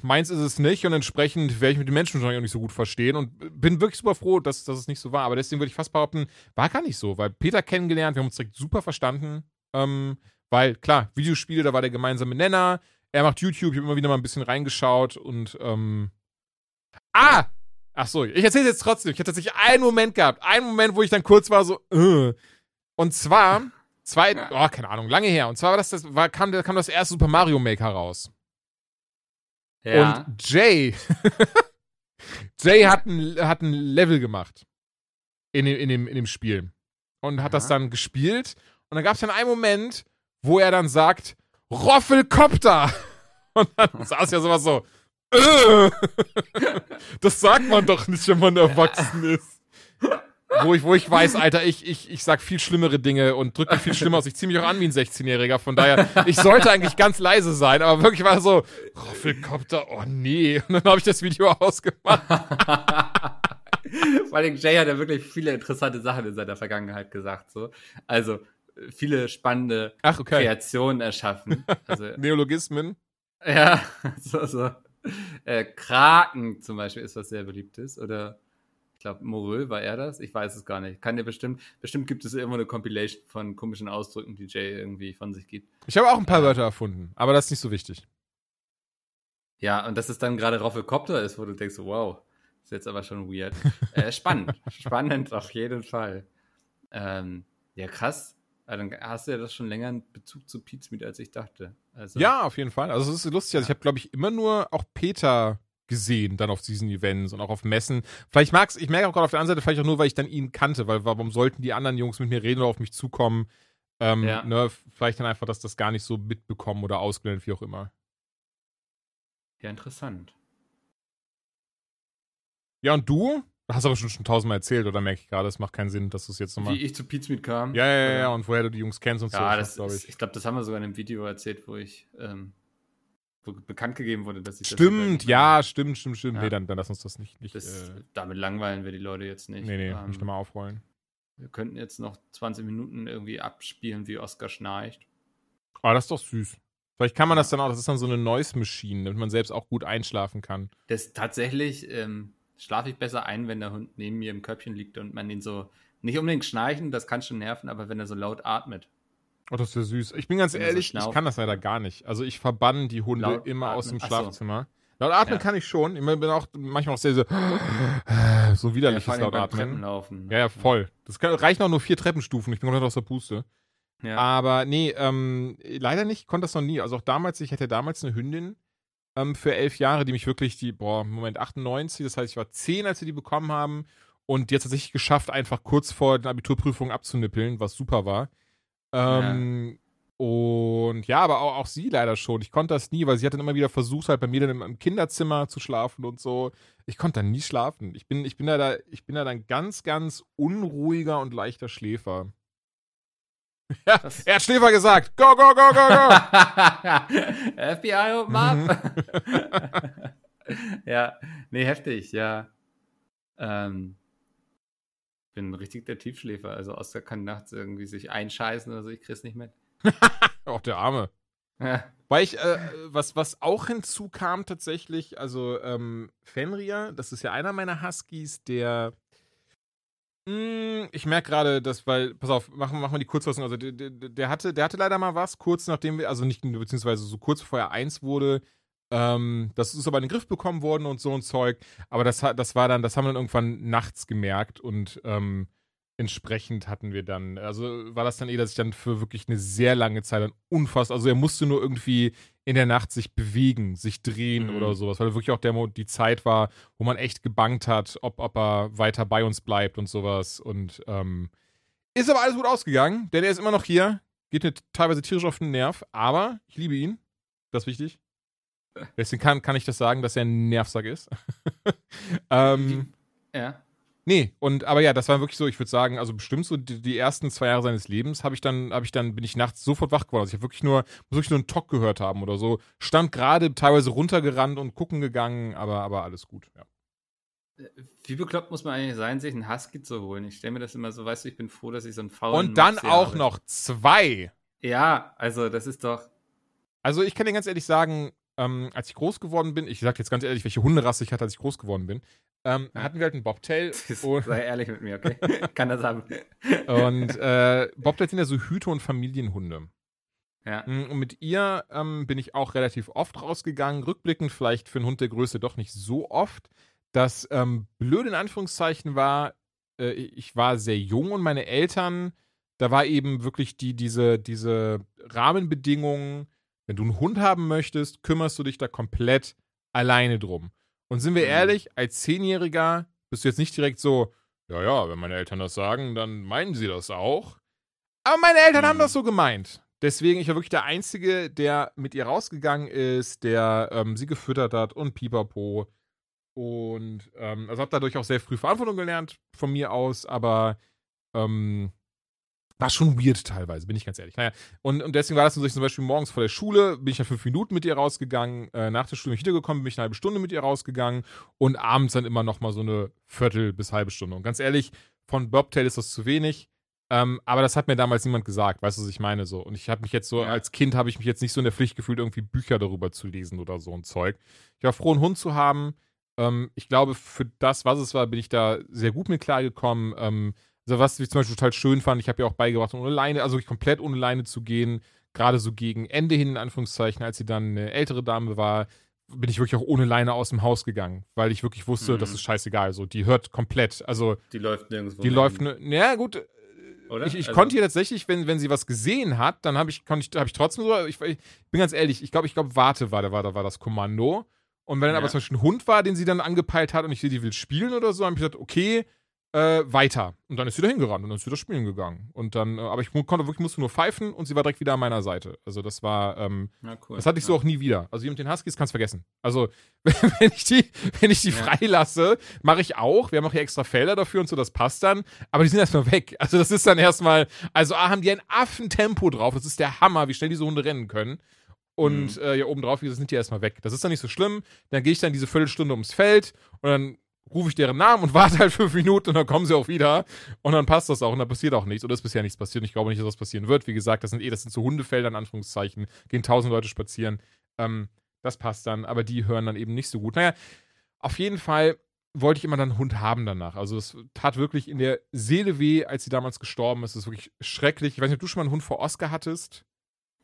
meins ist es nicht und entsprechend werde ich mit den Menschen wahrscheinlich auch nicht so gut verstehen und bin wirklich super froh, dass, dass es nicht so war. Aber deswegen würde ich fast behaupten, war gar nicht so, weil Peter kennengelernt, wir haben uns direkt super verstanden. Ähm, weil, klar, Videospiele, da war der gemeinsame Nenner. Er macht YouTube, ich habe immer wieder mal ein bisschen reingeschaut und, ähm. Ah! Ach so, ich erzähle jetzt trotzdem. Ich hatte tatsächlich einen Moment gehabt. Einen Moment, wo ich dann kurz war so, äh. Und zwar, zwei, oh, keine Ahnung, lange her. Und zwar war das, das war, kam, kam das erste Super Mario Maker raus. Ja. Und Jay, Jay hat ein, hat ein Level gemacht in dem, in dem, in dem Spiel. Und hat Ja. das dann gespielt. Und dann gab es dann einen Moment, wo er dann sagt, Roffelkopter. Und dann saß ja sowas so, äh. das sagt man doch nicht, wenn man erwachsen ist. Wo ich, wo ich weiß, Alter, ich, ich, ich sag viel schlimmere Dinge und drücke viel schlimmer aus. Ich ziehe mich auch an wie ein 16-Jähriger. Von daher, ich sollte eigentlich ganz leise sein, aber wirklich war so, Roffelkopter, oh nee. Und dann habe ich das Video ausgemacht. Vor allem Jay hat ja wirklich viele interessante Sachen in seiner Vergangenheit gesagt. So. Also viele spannende Ach, okay. Kreationen erschaffen. Also, Neologismen. ja, so, so. Äh, Kraken zum Beispiel ist was sehr beliebtes. Oder ich glaube, Moreux war er das? Ich weiß es gar nicht. Kann dir bestimmt, bestimmt gibt es irgendwo eine Compilation von komischen Ausdrücken, die Jay irgendwie von sich gibt. Ich habe auch ein paar. Wörter erfunden, aber das ist nicht so wichtig. Ja, und dass es dann gerade Roffelkopter ist, wo du denkst, wow, ist jetzt aber schon weird. Äh, spannend. spannend auf jeden Fall. Ähm, ja, krass. Ja, dann hast du ja das schon länger einen Bezug zu Pizmeet, als ich dachte. Also, Ja, auf jeden Fall. Also es ist lustig. Also ich habe, glaube ich, immer nur auch Peter gesehen, dann auf diesen Events und auch auf Messen. Vielleicht mag's, ich merke auch gerade auf der anderen Seite, vielleicht auch nur, weil ich dann ihn kannte, weil warum sollten die anderen Jungs mit mir reden oder auf mich zukommen? Ähm, Ja. ne, vielleicht dann einfach, dass das gar nicht so mitbekommen oder ausgeblendet, wie auch immer. ja, interessant. Ja, und du? Hast du aber schon, schon tausendmal erzählt, oder merke ich gerade, es macht keinen Sinn, dass du es jetzt nochmal. Wie ich zu Pizmeet kam. Ja, ja, ja, ja, und woher du die Jungs kennst und so. Ja, das glaube ist, ich. ich glaube, das haben wir sogar in einem Video erzählt, wo ich, ähm, bekannt gegeben wurde, dass ich Stimmt, das ja, stimmt, stimmt, stimmt. Ja. Nee, dann, dann lass uns das nicht. nicht Das, äh, damit langweilen wir die Leute jetzt nicht. nee, nee, Ähm, nicht nochmal aufrollen. Wir könnten jetzt noch 20 Minuten irgendwie abspielen, wie Oscar schnarcht. Aber das ist doch süß. Vielleicht kann man das dann auch, das ist dann so eine Noise-Machine, damit man selbst auch gut einschlafen kann. Das tatsächlich ähm, schlafe ich besser ein, wenn der Hund neben mir im Körbchen liegt und man ihn so nicht unbedingt schnarchen, das kann schon nerven, aber wenn er so laut atmet. Oh, das ist ja süß. Ich bin ganz so ehrlich, ich kann das leider gar nicht. Also ich verbann die Hunde Laut immer aus dem atmen. Ach so. Schlafzimmer. Laut atmen Ja. kann ich schon. Ich bin auch manchmal auch sehr so, so widerliches vor allem laut atmen. Ja, ja, voll. Das kann, reichen auch nur vier Treppenstufen. Ich bin komplett aus der Puste. Ja. Aber nee, ähm, leider nicht, ich konnte das noch nie. Also auch damals, ich hatte damals eine Hündin ähm, für elf Jahre, die mich wirklich, die, boah, Moment, 98, das heißt, ich war zehn, als wir die bekommen haben. Und die hat es tatsächlich geschafft, einfach kurz vor den Abiturprüfungen abzunippeln, was super war. Ähm, Und ja, aber auch, auch sie leider schon. Ich konnte das nie, weil sie hat dann immer wieder versucht, halt bei mir dann im, im Kinderzimmer zu schlafen und so. Ich konnte dann nie schlafen. Ich bin, ich bin da, da, ich bin da dann ganz, ganz unruhiger und leichter Schläfer. Ja, Das- er hat Schläfer gesagt. Go, go, go, go, go. FBI, open up. ja, nee, heftig, ja. Ähm, bin richtig der Tiefschläfer. Also Oscar kann nachts irgendwie sich einscheißen oder so, ich krieg's nicht mit. Auch der Arme. Ja. Weil ich, äh, was, was auch hinzukam tatsächlich, also ähm, Fenrir, das ist ja einer meiner Huskies, der mh, ich merke gerade, dass, weil, pass auf, machen, machen wir die Kurzfassung. Also der, der, der hatte, der hatte leider mal was, kurz nachdem wir, also nicht, beziehungsweise so kurz bevor er eins wurde, ähm, das ist aber in den Griff bekommen worden und so ein Zeug. Aber das, hat- das war dann, das haben wir dann irgendwann nachts gemerkt und ähm, entsprechend hatten wir dann, also war das dann eh, dass ich dann für wirklich eine sehr lange Zeit dann unfassbar, also er musste nur irgendwie in der Nacht sich bewegen, sich drehen Mhm. oder sowas, weil wirklich auch der, die Zeit war, wo man echt gebangt hat, ob, ob er weiter bei uns bleibt und sowas und ähm, ist aber alles gut ausgegangen, denn er ist immer noch hier, geht mir teilweise tierisch auf den Nerv, aber ich liebe ihn, das ist wichtig. Deswegen kann, kann ich das sagen, dass er ein Nervsack ist. ähm, Ja. Nee, und aber ja, das war wirklich so, ich würde sagen, also bestimmt so die, die, ersten zwei Jahre seines Lebens habe ich dann, habe ich dann, bin ich nachts sofort wach geworden. Also ich habe wirklich nur, muss wirklich nur einen Talk gehört haben oder so. Stand gerade teilweise runtergerannt und gucken gegangen, aber, aber alles gut, ja. Wie bekloppt muss man eigentlich sein, sich einen Husky zu holen? Ich stelle mir das immer so, weißt du, ich bin froh, dass ich so einen faulen Und dann auch habe. noch zwei. Ja, also das ist doch. Also ich kann dir ganz ehrlich sagen, ähm, als ich groß geworden bin, ich sag jetzt ganz ehrlich, welche Hunderasse ich hatte, als ich groß geworden bin, ähm, ja. hatten wir halt einen Bobtail. Sei ehrlich mit mir, okay? Kann das haben. und äh, Bobtails sind ja so Hüte- und Familienhunde. Ja. Mm, und mit ihr ähm, bin ich auch relativ oft rausgegangen. Rückblickend vielleicht für einen Hund der Größe doch nicht so oft. Das ähm, blöde in Anführungszeichen war, äh, ich war sehr jung und meine Eltern, da war eben wirklich die, diese, diese Rahmenbedingungen, wenn du einen Hund haben möchtest, kümmerst du dich da komplett alleine drum. Und sind wir mhm. ehrlich, als Zehnjähriger bist du jetzt nicht direkt so, ja, ja, wenn meine Eltern das sagen, dann meinen sie das auch. Aber meine Eltern mhm. haben das so gemeint. Deswegen, ich war wirklich der Einzige, der mit ihr rausgegangen ist, der ähm, sie gefüttert hat und pipapo. Und ähm, also habe dadurch auch sehr früh Verantwortung gelernt von mir aus, aber ähm, war schon weird teilweise, bin ich ganz ehrlich. Naja, und, und deswegen war das so, ich zum Beispiel morgens vor der Schule, bin ich ja fünf Minuten mit ihr rausgegangen, äh, nach der Schule bin ich wiedergekommen, bin ich eine halbe Stunde mit ihr rausgegangen und abends dann immer noch mal so eine Viertel bis halbe Stunde. Und ganz ehrlich, von Bobtail ist das zu wenig. Ähm, aber das hat mir damals niemand gesagt, weißt du, was ich meine so. Und ich habe mich jetzt so, ja. als Kind habe ich mich jetzt nicht so in der Pflicht gefühlt, irgendwie Bücher darüber zu lesen oder so ein Zeug. Ich war froh, einen Hund zu haben. Ähm, ich glaube, für das, was es war, bin ich da sehr gut mit klargekommen. Ähm, also was ich zum Beispiel total schön fand, ich habe ja auch beigebracht, ohne Leine, also wirklich komplett ohne Leine zu gehen, gerade so gegen Ende hin, in Anführungszeichen, als sie dann eine ältere Dame war, bin ich wirklich auch ohne Leine aus dem Haus gegangen, weil ich wirklich wusste, mhm. das ist scheißegal. So, die hört komplett. Also die läuft nirgendwo. Die läuft, ne, naja, gut. Oder? Ich, ich also, konnte ihr tatsächlich, wenn, wenn sie was gesehen hat, dann habe ich, ich, hab ich trotzdem so, ich, ich bin ganz ehrlich, ich glaube, ich glaube, warte war, da war, da war das Kommando. Und wenn dann ja. aber zum Beispiel ein Hund war, den sie dann angepeilt hat und ich sehe, die will spielen oder so, habe ich gesagt, okay, äh, weiter. Und dann ist sie da hingerannt und dann ist sie das spielen gegangen. Und dann, äh, aber ich konnte wirklich, musste nur pfeifen und sie war direkt wieder an meiner Seite. Also das war, ähm, ja, cool. das hatte ich so auch nie wieder. Also die mit den Huskies kannst vergessen. Also wenn ich die, wenn ich die ja. freilasse, mache ich auch. Wir haben auch hier extra Felder dafür und so, das passt dann. Aber die sind erstmal weg. Also das ist dann erstmal, also ah, haben die ein Affentempo drauf. Das ist der Hammer, wie schnell diese Hunde rennen können. Und mhm. äh, ja, obendrauf, wie sind die erstmal weg. Das ist dann nicht so schlimm. Dann gehe ich dann diese Viertelstunde ums Feld und dann rufe ich deren Namen und warte halt fünf Minuten und dann kommen sie auch wieder und dann passt das auch und dann passiert auch nichts oder ist bisher nichts passiert und ich glaube nicht, dass das passieren wird. Wie gesagt, das sind eh, das sind so Hundefelder in Anführungszeichen, gehen tausend Leute spazieren. Ähm, das passt dann, aber die hören dann eben nicht so gut. Naja, auf jeden Fall wollte ich immer dann einen Hund haben danach. Also es tat wirklich in der Seele weh, als sie damals gestorben ist. Das ist wirklich schrecklich. Ich weiß nicht, ob du schon mal einen Hund vor Oscar hattest.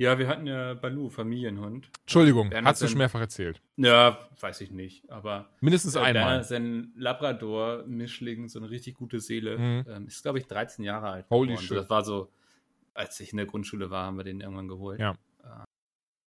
Ja, wir hatten ja Balu, Familienhund. Entschuldigung, Bernhard hast du schon mehrfach erzählt. Ja, weiß ich nicht, aber. Mindestens einmal. Bernhard ist ein Labrador-Mischling, so eine richtig gute Seele. Mhm. Ähm, ist, glaube ich, 13 Jahre alt. Holy shit. Das war so, als ich in der Grundschule war, haben wir den irgendwann geholt. Ja. Äh,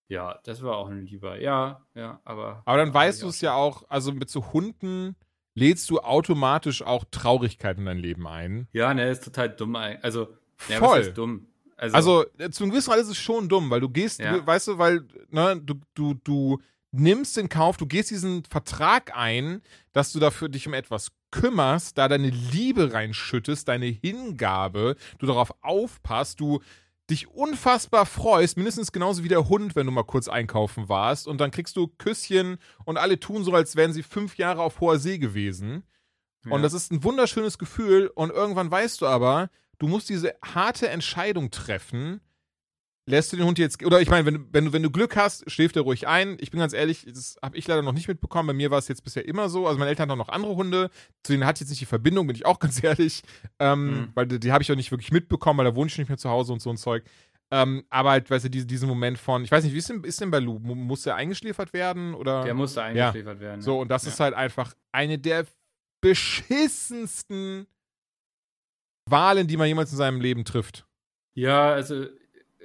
ja, das war auch ein lieber. Ja, ja, aber. Aber dann weißt du es ja auch, also mit so Hunden lädst du automatisch auch Traurigkeit in dein Leben ein. Ja, ne, ist total dumm. Also, ja, Voll. ist dumm? Also, also äh, zum gewissen Grad ist es schon dumm, weil du gehst, ja. du, weißt du, weil ne, du, du, du nimmst den Kauf, du gehst diesen Vertrag ein, dass du dafür dich um etwas kümmerst, da deine Liebe reinschüttest, deine Hingabe, du darauf aufpasst, du dich unfassbar freust, mindestens genauso wie der Hund, wenn du mal kurz einkaufen warst, und dann kriegst du Küsschen und alle tun so, als wären sie fünf Jahre auf hoher See gewesen. Ja. Und das ist ein wunderschönes Gefühl, und irgendwann weißt du aber, du musst diese harte Entscheidung treffen. Lässt du den Hund jetzt, oder ich meine, wenn, wenn, du, wenn du Glück hast, schläft er ruhig ein. Ich bin ganz ehrlich, das habe ich leider noch nicht mitbekommen. Bei mir war es jetzt bisher immer so. Also meine Eltern haben noch andere Hunde, zu denen hat jetzt nicht die Verbindung, bin ich auch ganz ehrlich. Ähm, mhm. Weil die, die habe ich auch nicht wirklich mitbekommen, weil da wohne ich nicht mehr zu Hause und so ein Zeug. Ähm, aber halt, weißt du, diese, diesen Moment von, ich weiß nicht, wie ist denn, ist denn bei Lou? Muss der eingeschläfert werden? Oder? Der musste eingeschläfert ja. werden. So, und das ja. ist halt einfach eine der beschissensten Wahlen, die man jemals in seinem Leben trifft. Ja, also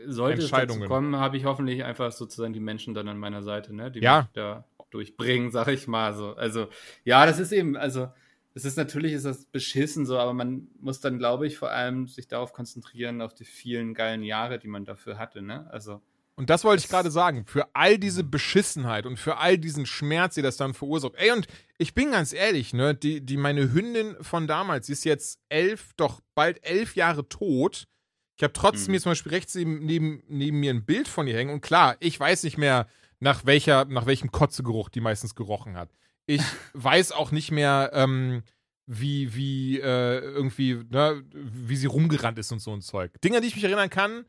sollte es dazu kommen, habe ich hoffentlich einfach sozusagen die Menschen dann an meiner Seite, ne, die ja. mich da durchbringen, sag ich mal so. Also ja, das ist eben, also es ist natürlich ist das beschissen so, aber man muss dann, glaube ich, vor allem sich darauf konzentrieren auf die vielen geilen Jahre, die man dafür hatte, ne? Also Und das wollte ich gerade sagen. Für all diese Beschissenheit und für all diesen Schmerz, die das dann verursacht. Ey, und ich bin ganz ehrlich, ne, die, die meine Hündin von damals, die ist jetzt elf, doch bald elf Jahre tot. Ich habe trotzdem mhm. hier zum Beispiel rechts neben, neben, neben mir ein Bild von ihr hängen. Und klar, ich weiß nicht mehr, nach welcher, nach welchem Kotzegeruch die meistens gerochen hat. Ich weiß auch nicht mehr, ähm, wie, wie, äh, irgendwie, ne, wie sie rumgerannt ist und so ein Zeug. Dinge, die ich mich erinnern kann,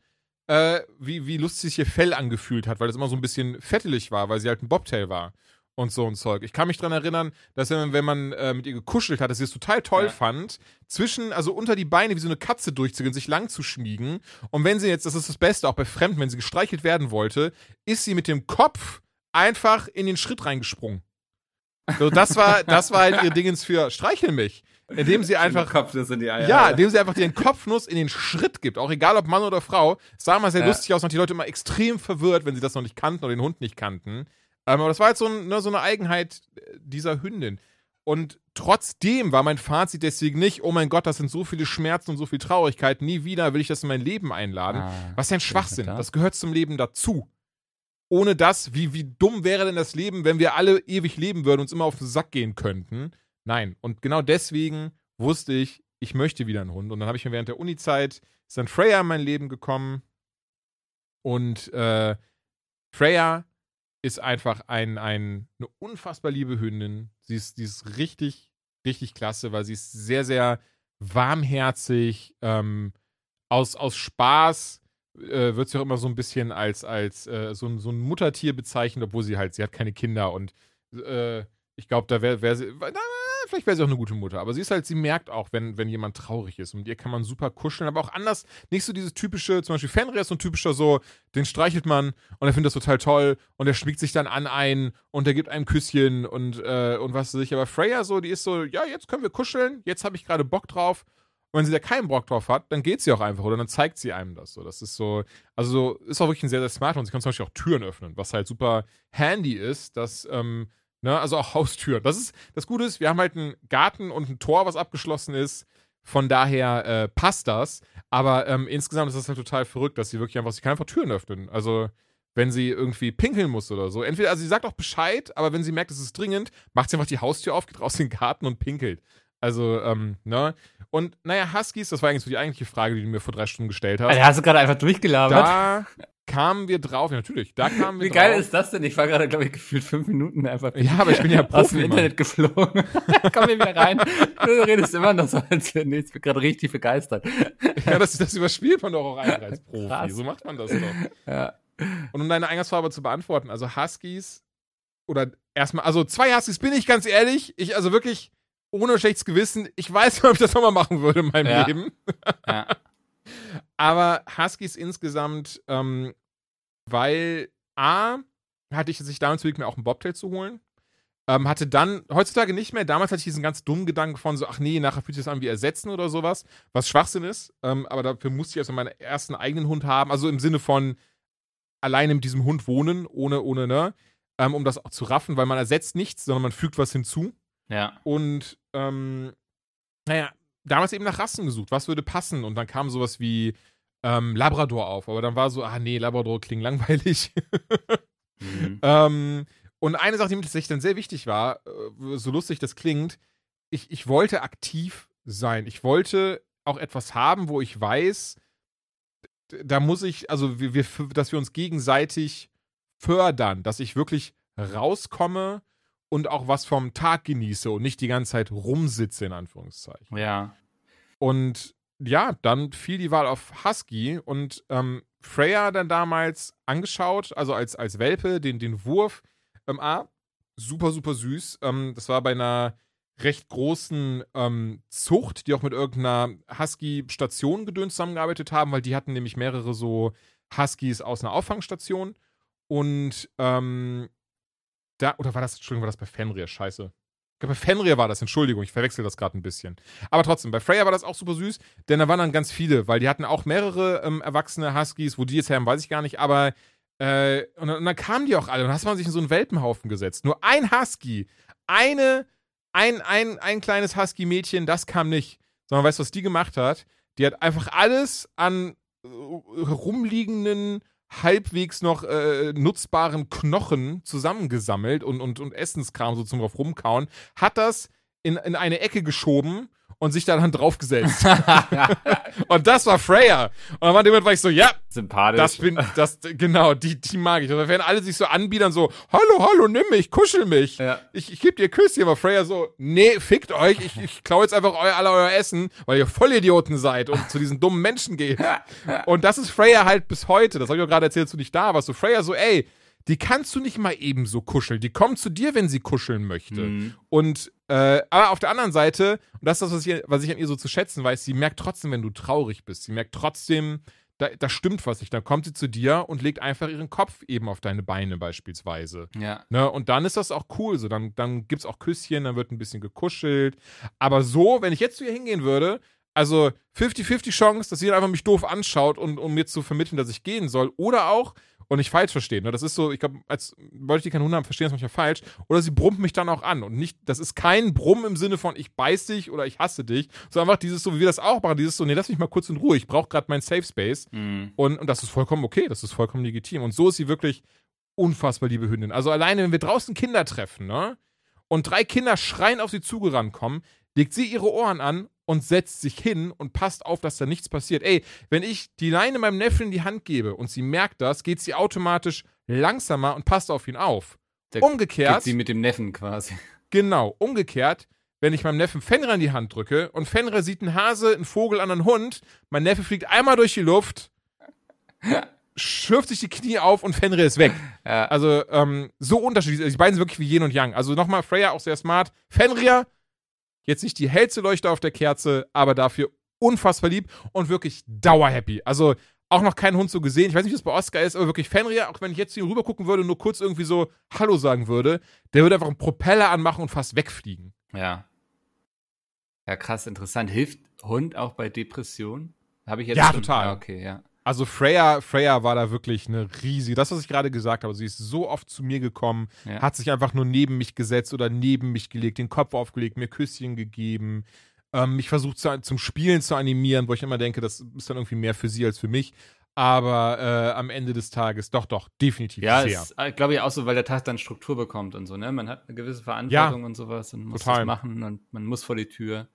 äh, wie, wie lustig sich ihr Fell angefühlt hat, weil es immer so ein bisschen fettelig war, weil sie halt ein Bobtail war und so ein Zeug. Ich kann mich daran erinnern, dass wenn, wenn man äh, mit ihr gekuschelt hat, dass sie es total toll ja. fand, zwischen, also unter die Beine wie so eine Katze durchzugehen, sich lang zu schmiegen. Und wenn sie jetzt, das ist das Beste, auch bei Fremden, wenn sie gestreichelt werden wollte, ist sie mit dem Kopf einfach in den Schritt reingesprungen. So, das war, das war halt ihr Dingens für streicheln mich. Indem sie einfach. Kopfnuss in die Eier. Ja, indem sie einfach den Kopfnuss in den Schritt gibt. Auch egal ob Mann oder Frau. Es sah mal sehr ja. lustig aus und die Leute immer extrem verwirrt, wenn sie das noch nicht kannten oder den Hund nicht kannten. Ähm, aber das war halt so, ein, ne, so eine Eigenheit dieser Hündin. Und trotzdem war mein Fazit deswegen nicht, oh mein Gott, das sind so viele Schmerzen und so viel Traurigkeit, nie wieder will ich das in mein Leben einladen. Ah, Was ja ein Schwachsinn. Das gehört zum Leben dazu. Ohne das, wie, wie dumm wäre denn das Leben, wenn wir alle ewig leben würden und uns immer auf den Sack gehen könnten? Nein. Und genau deswegen wusste ich, ich möchte wieder einen Hund. Und dann habe ich mir während der Uni-Zeit, ist dann Freya in mein Leben gekommen. Und äh, Freya ist einfach ein, ein, eine unfassbar liebe Hündin. Sie ist, die ist richtig, richtig klasse, weil sie ist sehr, sehr warmherzig. Ähm, aus, aus Spaß äh, wird sie auch immer so ein bisschen als, als äh, so, ein, so ein Muttertier bezeichnet, obwohl sie halt, sie hat keine Kinder und äh, ich glaube, da wäre wär sie. Na, vielleicht wäre sie auch eine gute Mutter, aber sie ist halt, sie merkt auch, wenn, wenn jemand traurig ist. Und ihr kann man super kuscheln, aber auch anders. Nicht so dieses typische, zum Beispiel Fenrir ist so ein typischer so, den streichelt man und er findet das total toll und er schmiegt sich dann an ein und er gibt einem Küsschen und, äh, und was weiß ich. Aber Freya so, die ist so, ja, jetzt können wir kuscheln, jetzt habe ich gerade Bock drauf. Und wenn sie da keinen Bock drauf hat, dann geht sie auch einfach oder dann zeigt sie einem das so. Das ist so, also ist auch wirklich ein sehr, sehr smart und sie kann zum Beispiel auch Türen öffnen, was halt super handy ist, dass, ähm, Ne? Also auch Haustüren. Das ist das Gute ist, wir haben halt einen Garten und ein Tor, was abgeschlossen ist. Von daher äh, passt das. Aber ähm, insgesamt ist das halt total verrückt, dass sie wirklich einfach, sie kann einfach Türen öffnen. Also wenn sie irgendwie pinkeln muss oder so. Entweder, also sie sagt auch Bescheid, aber wenn sie merkt, es ist dringend, macht sie einfach die Haustür auf, geht raus in den Garten und pinkelt. Also, ähm, ne? Und naja, Huskies, das war eigentlich so die eigentliche Frage, die du mir vor drei Stunden gestellt hast. Also hast du gerade einfach durchgelabert. Da kamen wir drauf, ja, natürlich, da kamen wir Wie geil ist das denn? Ich war gerade, glaube ich, gefühlt fünf Minuten einfach ja, aber ich bin ja Profi, aus dem Internet geflogen. Komm hier wieder rein. Du redest immer noch so, als wäre nichts. Ich bin gerade richtig begeistert. Ja, das, das überspielt man doch auch einfach als Profi. Krass. So macht man das doch. Ja. Und um deine Eingangsfrage zu beantworten, also Huskies oder erstmal, also zwei Huskies bin ich ganz ehrlich, ich also wirklich ohne schlechtes Gewissen, ich weiß nicht, ob ich das nochmal machen würde in meinem ja. Leben. Ja. Aber Huskies insgesamt, ähm, weil A, hatte ich sich damals wirklich mir auch ein Bobtail zu holen. Ähm, hatte dann, heutzutage nicht mehr, damals hatte ich diesen ganz dummen Gedanken von so, ach nee, nachher fühlt sich das an wie ersetzen oder sowas, was Schwachsinn ist. Ähm, aber dafür musste ich also meinen ersten eigenen Hund haben, also im Sinne von alleine mit diesem Hund wohnen, ohne, ohne, ne, ähm, um das auch zu raffen, weil man ersetzt nichts, sondern man fügt was hinzu. Ja. Und, ähm, naja, damals eben nach Rassen gesucht, was würde passen? Und dann kam sowas wie ähm, Labrador auf, aber dann war so, ah nee, Labrador klingt langweilig. mhm. ähm, und eine Sache, die mir tatsächlich dann sehr wichtig war, äh, so lustig das klingt, ich, ich wollte aktiv sein. Ich wollte auch etwas haben, wo ich weiß, da muss ich, also wir, wir, dass wir uns gegenseitig fördern, dass ich wirklich rauskomme und auch was vom Tag genieße und nicht die ganze Zeit rumsitze, in Anführungszeichen. Ja. Und ja, dann fiel die Wahl auf Husky und ähm, Freya dann damals angeschaut, also als, als Welpe, den, den Wurf. Ähm, A, super, super süß. Ähm, das war bei einer recht großen ähm, Zucht, die auch mit irgendeiner Husky-Station gedöns zusammengearbeitet haben, weil die hatten nämlich mehrere so Huskies aus einer Auffangstation. Und ähm, da, oder war das, Entschuldigung, war das bei Fenrir? Scheiße. Bei Fenrir war das, Entschuldigung, ich verwechsel das gerade ein bisschen. Aber trotzdem, bei Freya war das auch super süß, denn da waren dann ganz viele, weil die hatten auch mehrere ähm, erwachsene Huskies, wo die jetzt haben, weiß ich gar nicht, aber äh, und, dann, und, dann, kamen die auch alle und dann hast man sich in so einen Welpenhaufen gesetzt. Nur ein Husky, eine, ein, ein, ein kleines Husky-Mädchen, das kam nicht. Sondern weißt du, was die gemacht hat? Die hat einfach alles an äh, rumliegenden halbwegs noch äh, nutzbaren Knochen zusammengesammelt und, und, und Essenskram so zum drauf rumkauen, hat das in, in eine Ecke geschoben und sich da dann draufgesetzt. und das war Freya. Und dann war jemand, war ich so, ja, Sympathisch. das bin, das, genau, die, die mag ich. Und dann werden alle sich so anbiedern, so, hallo, hallo, nimm mich, kuschel mich. Ja. Ich, ich geb dir Küsschen, aber Freya so, nee, fickt euch, ich, ich klau jetzt einfach eu, alle euer Essen, weil ihr Vollidioten seid und zu diesen dummen Menschen geht. Und das ist Freya halt bis heute, das habe ich auch gerade erzählt, als du nicht da warst. So, Freya so, ey, die kannst du nicht mal eben so kuscheln. Die kommt zu dir, wenn sie kuscheln möchte. Mhm. Und äh, aber auf der anderen Seite, und das ist das, was ich, was ich an ihr so zu schätzen weiß, sie merkt trotzdem, wenn du traurig bist. Sie merkt trotzdem, da, da stimmt was nicht. Dann kommt sie zu dir und legt einfach ihren Kopf eben auf deine Beine beispielsweise. Ja. Ne? Und dann ist das auch cool. So, dann, dann gibt es auch Küsschen, dann wird ein bisschen gekuschelt. Aber so, wenn ich jetzt zu ihr hingehen würde, also 50-50 Chance, dass sie einfach mich doof anschaut und um mir zu vermitteln, dass ich gehen soll. Oder auch, und nicht falsch verstehen, ne? das ist so, ich glaube, als Leute, die keine Hunde haben, verstehen das manchmal falsch. Oder sie brummt mich dann auch an. Und nicht, das ist kein Brumm im Sinne von ich beiß dich oder ich hasse dich, sondern einfach dieses so, wie wir das auch machen, dieses so, nee, lass mich mal kurz in Ruhe, ich brauche gerade meinen Safe Space. Mhm. Und, und das ist vollkommen okay, das ist vollkommen legitim. Und so ist sie wirklich unfassbar liebe Hündin. Also alleine, wenn wir draußen Kinder treffen, ne? Und drei Kinder schreien auf sie zugerannt kommen, legt sie ihre Ohren an und setzt sich hin und passt auf, dass da nichts passiert. Ey, wenn ich die Leine meinem Neffen in die Hand gebe und sie merkt das, geht sie automatisch langsamer und passt auf ihn auf. Da Umgekehrt, Geht sie mit dem Neffen quasi. genau, umgekehrt, wenn ich meinem Neffen Fenrir in die Hand drücke und Fenrir sieht einen Hase, einen Vogel an einen Hund, mein Neffe fliegt einmal durch die Luft, schürft sich die Knie auf und Fenrir ist weg. Ja. Also ähm, so unterschiedlich. Also die beiden sind wirklich wie Yin und Yang. Also nochmal, Freya auch sehr smart. Fenrir, jetzt nicht die hellste Leuchte auf der Kerze, aber dafür unfassbar lieb und wirklich dauerhappy. Also auch noch keinen Hund so gesehen. Ich weiß nicht, wie es bei Oscar ist, aber wirklich Fenrir, auch wenn ich jetzt hier rüber gucken würde und nur kurz irgendwie so Hallo sagen würde, der würde einfach einen Propeller anmachen und fast wegfliegen. Ja. Ja, krass, interessant. Hilft Hund auch bei Depressionen? Habe ich jetzt Ja, schon- total. Ja, okay, ja. Also Freya, Freya war da wirklich eine riesige, das, was ich gerade gesagt habe, sie ist so oft zu mir gekommen, Ja. hat sich einfach nur neben mich gesetzt oder neben mich gelegt, den Kopf aufgelegt, mir Küsschen gegeben, ähm, mich versucht zu, zum Spielen zu animieren, wo ich immer denke, das ist dann irgendwie mehr für sie als für mich. Aber äh, am Ende des Tages doch, doch, definitiv Ja, äh, glaube ich, auch so, weil der Tag dann Struktur bekommt und so, ne? Man hat eine gewisse Verantwortung und sowas und muss total. das machen und man muss vor die Tür.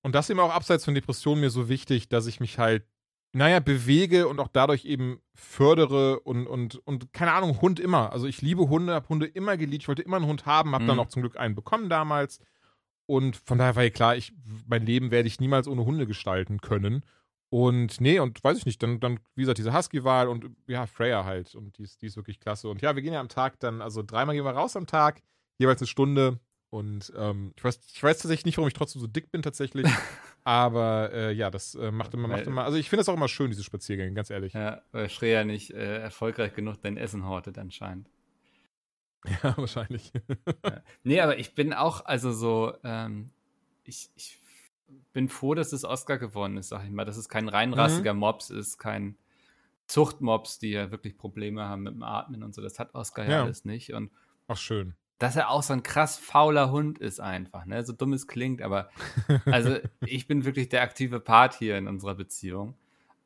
Und das ist eben auch abseits von Depressionen mir so wichtig, dass ich mich halt, naja, bewege und auch dadurch eben fördere und, und, und keine Ahnung, Hund immer. Also ich liebe Hunde, habe Hunde immer geliebt, ich wollte immer einen Hund haben, habe dann Mhm. auch zum Glück einen bekommen damals. Und von daher war ja klar, ich, mein Leben werde ich niemals ohne Hunde gestalten können. Und nee, und weiß ich nicht, dann, dann wie gesagt, diese Husky-Wahl und ja, Freya halt. Und die ist, die ist wirklich klasse. Und ja, wir gehen ja am Tag dann, also dreimal gehen wir raus am Tag, jeweils eine Stunde. Und ähm, ich, weiß, ich weiß tatsächlich nicht, warum ich trotzdem so dick bin tatsächlich. aber äh, ja, das äh, macht immer, macht immer. Also ich finde das auch immer schön, diese Spaziergänge, ganz ehrlich. Ja, Ja, weil Schreya nicht äh, erfolgreich genug dein Essen hortet anscheinend. wahrscheinlich. Ja. Nee, aber ich bin auch, also so, ähm, ich, ich bin froh, dass es Oscar gewonnen ist, sag ich mal. Dass es kein Mhm. reinrassiger Mops ist, kein Zuchtmops, die ja wirklich Probleme haben mit dem Atmen und so. Das hat Oscar ja, Ja. alles nicht. Und Auch schön. Dass er auch so ein krass fauler Hund ist einfach, ne? So dumm es klingt, aber also ich bin wirklich der aktive Part hier in unserer Beziehung.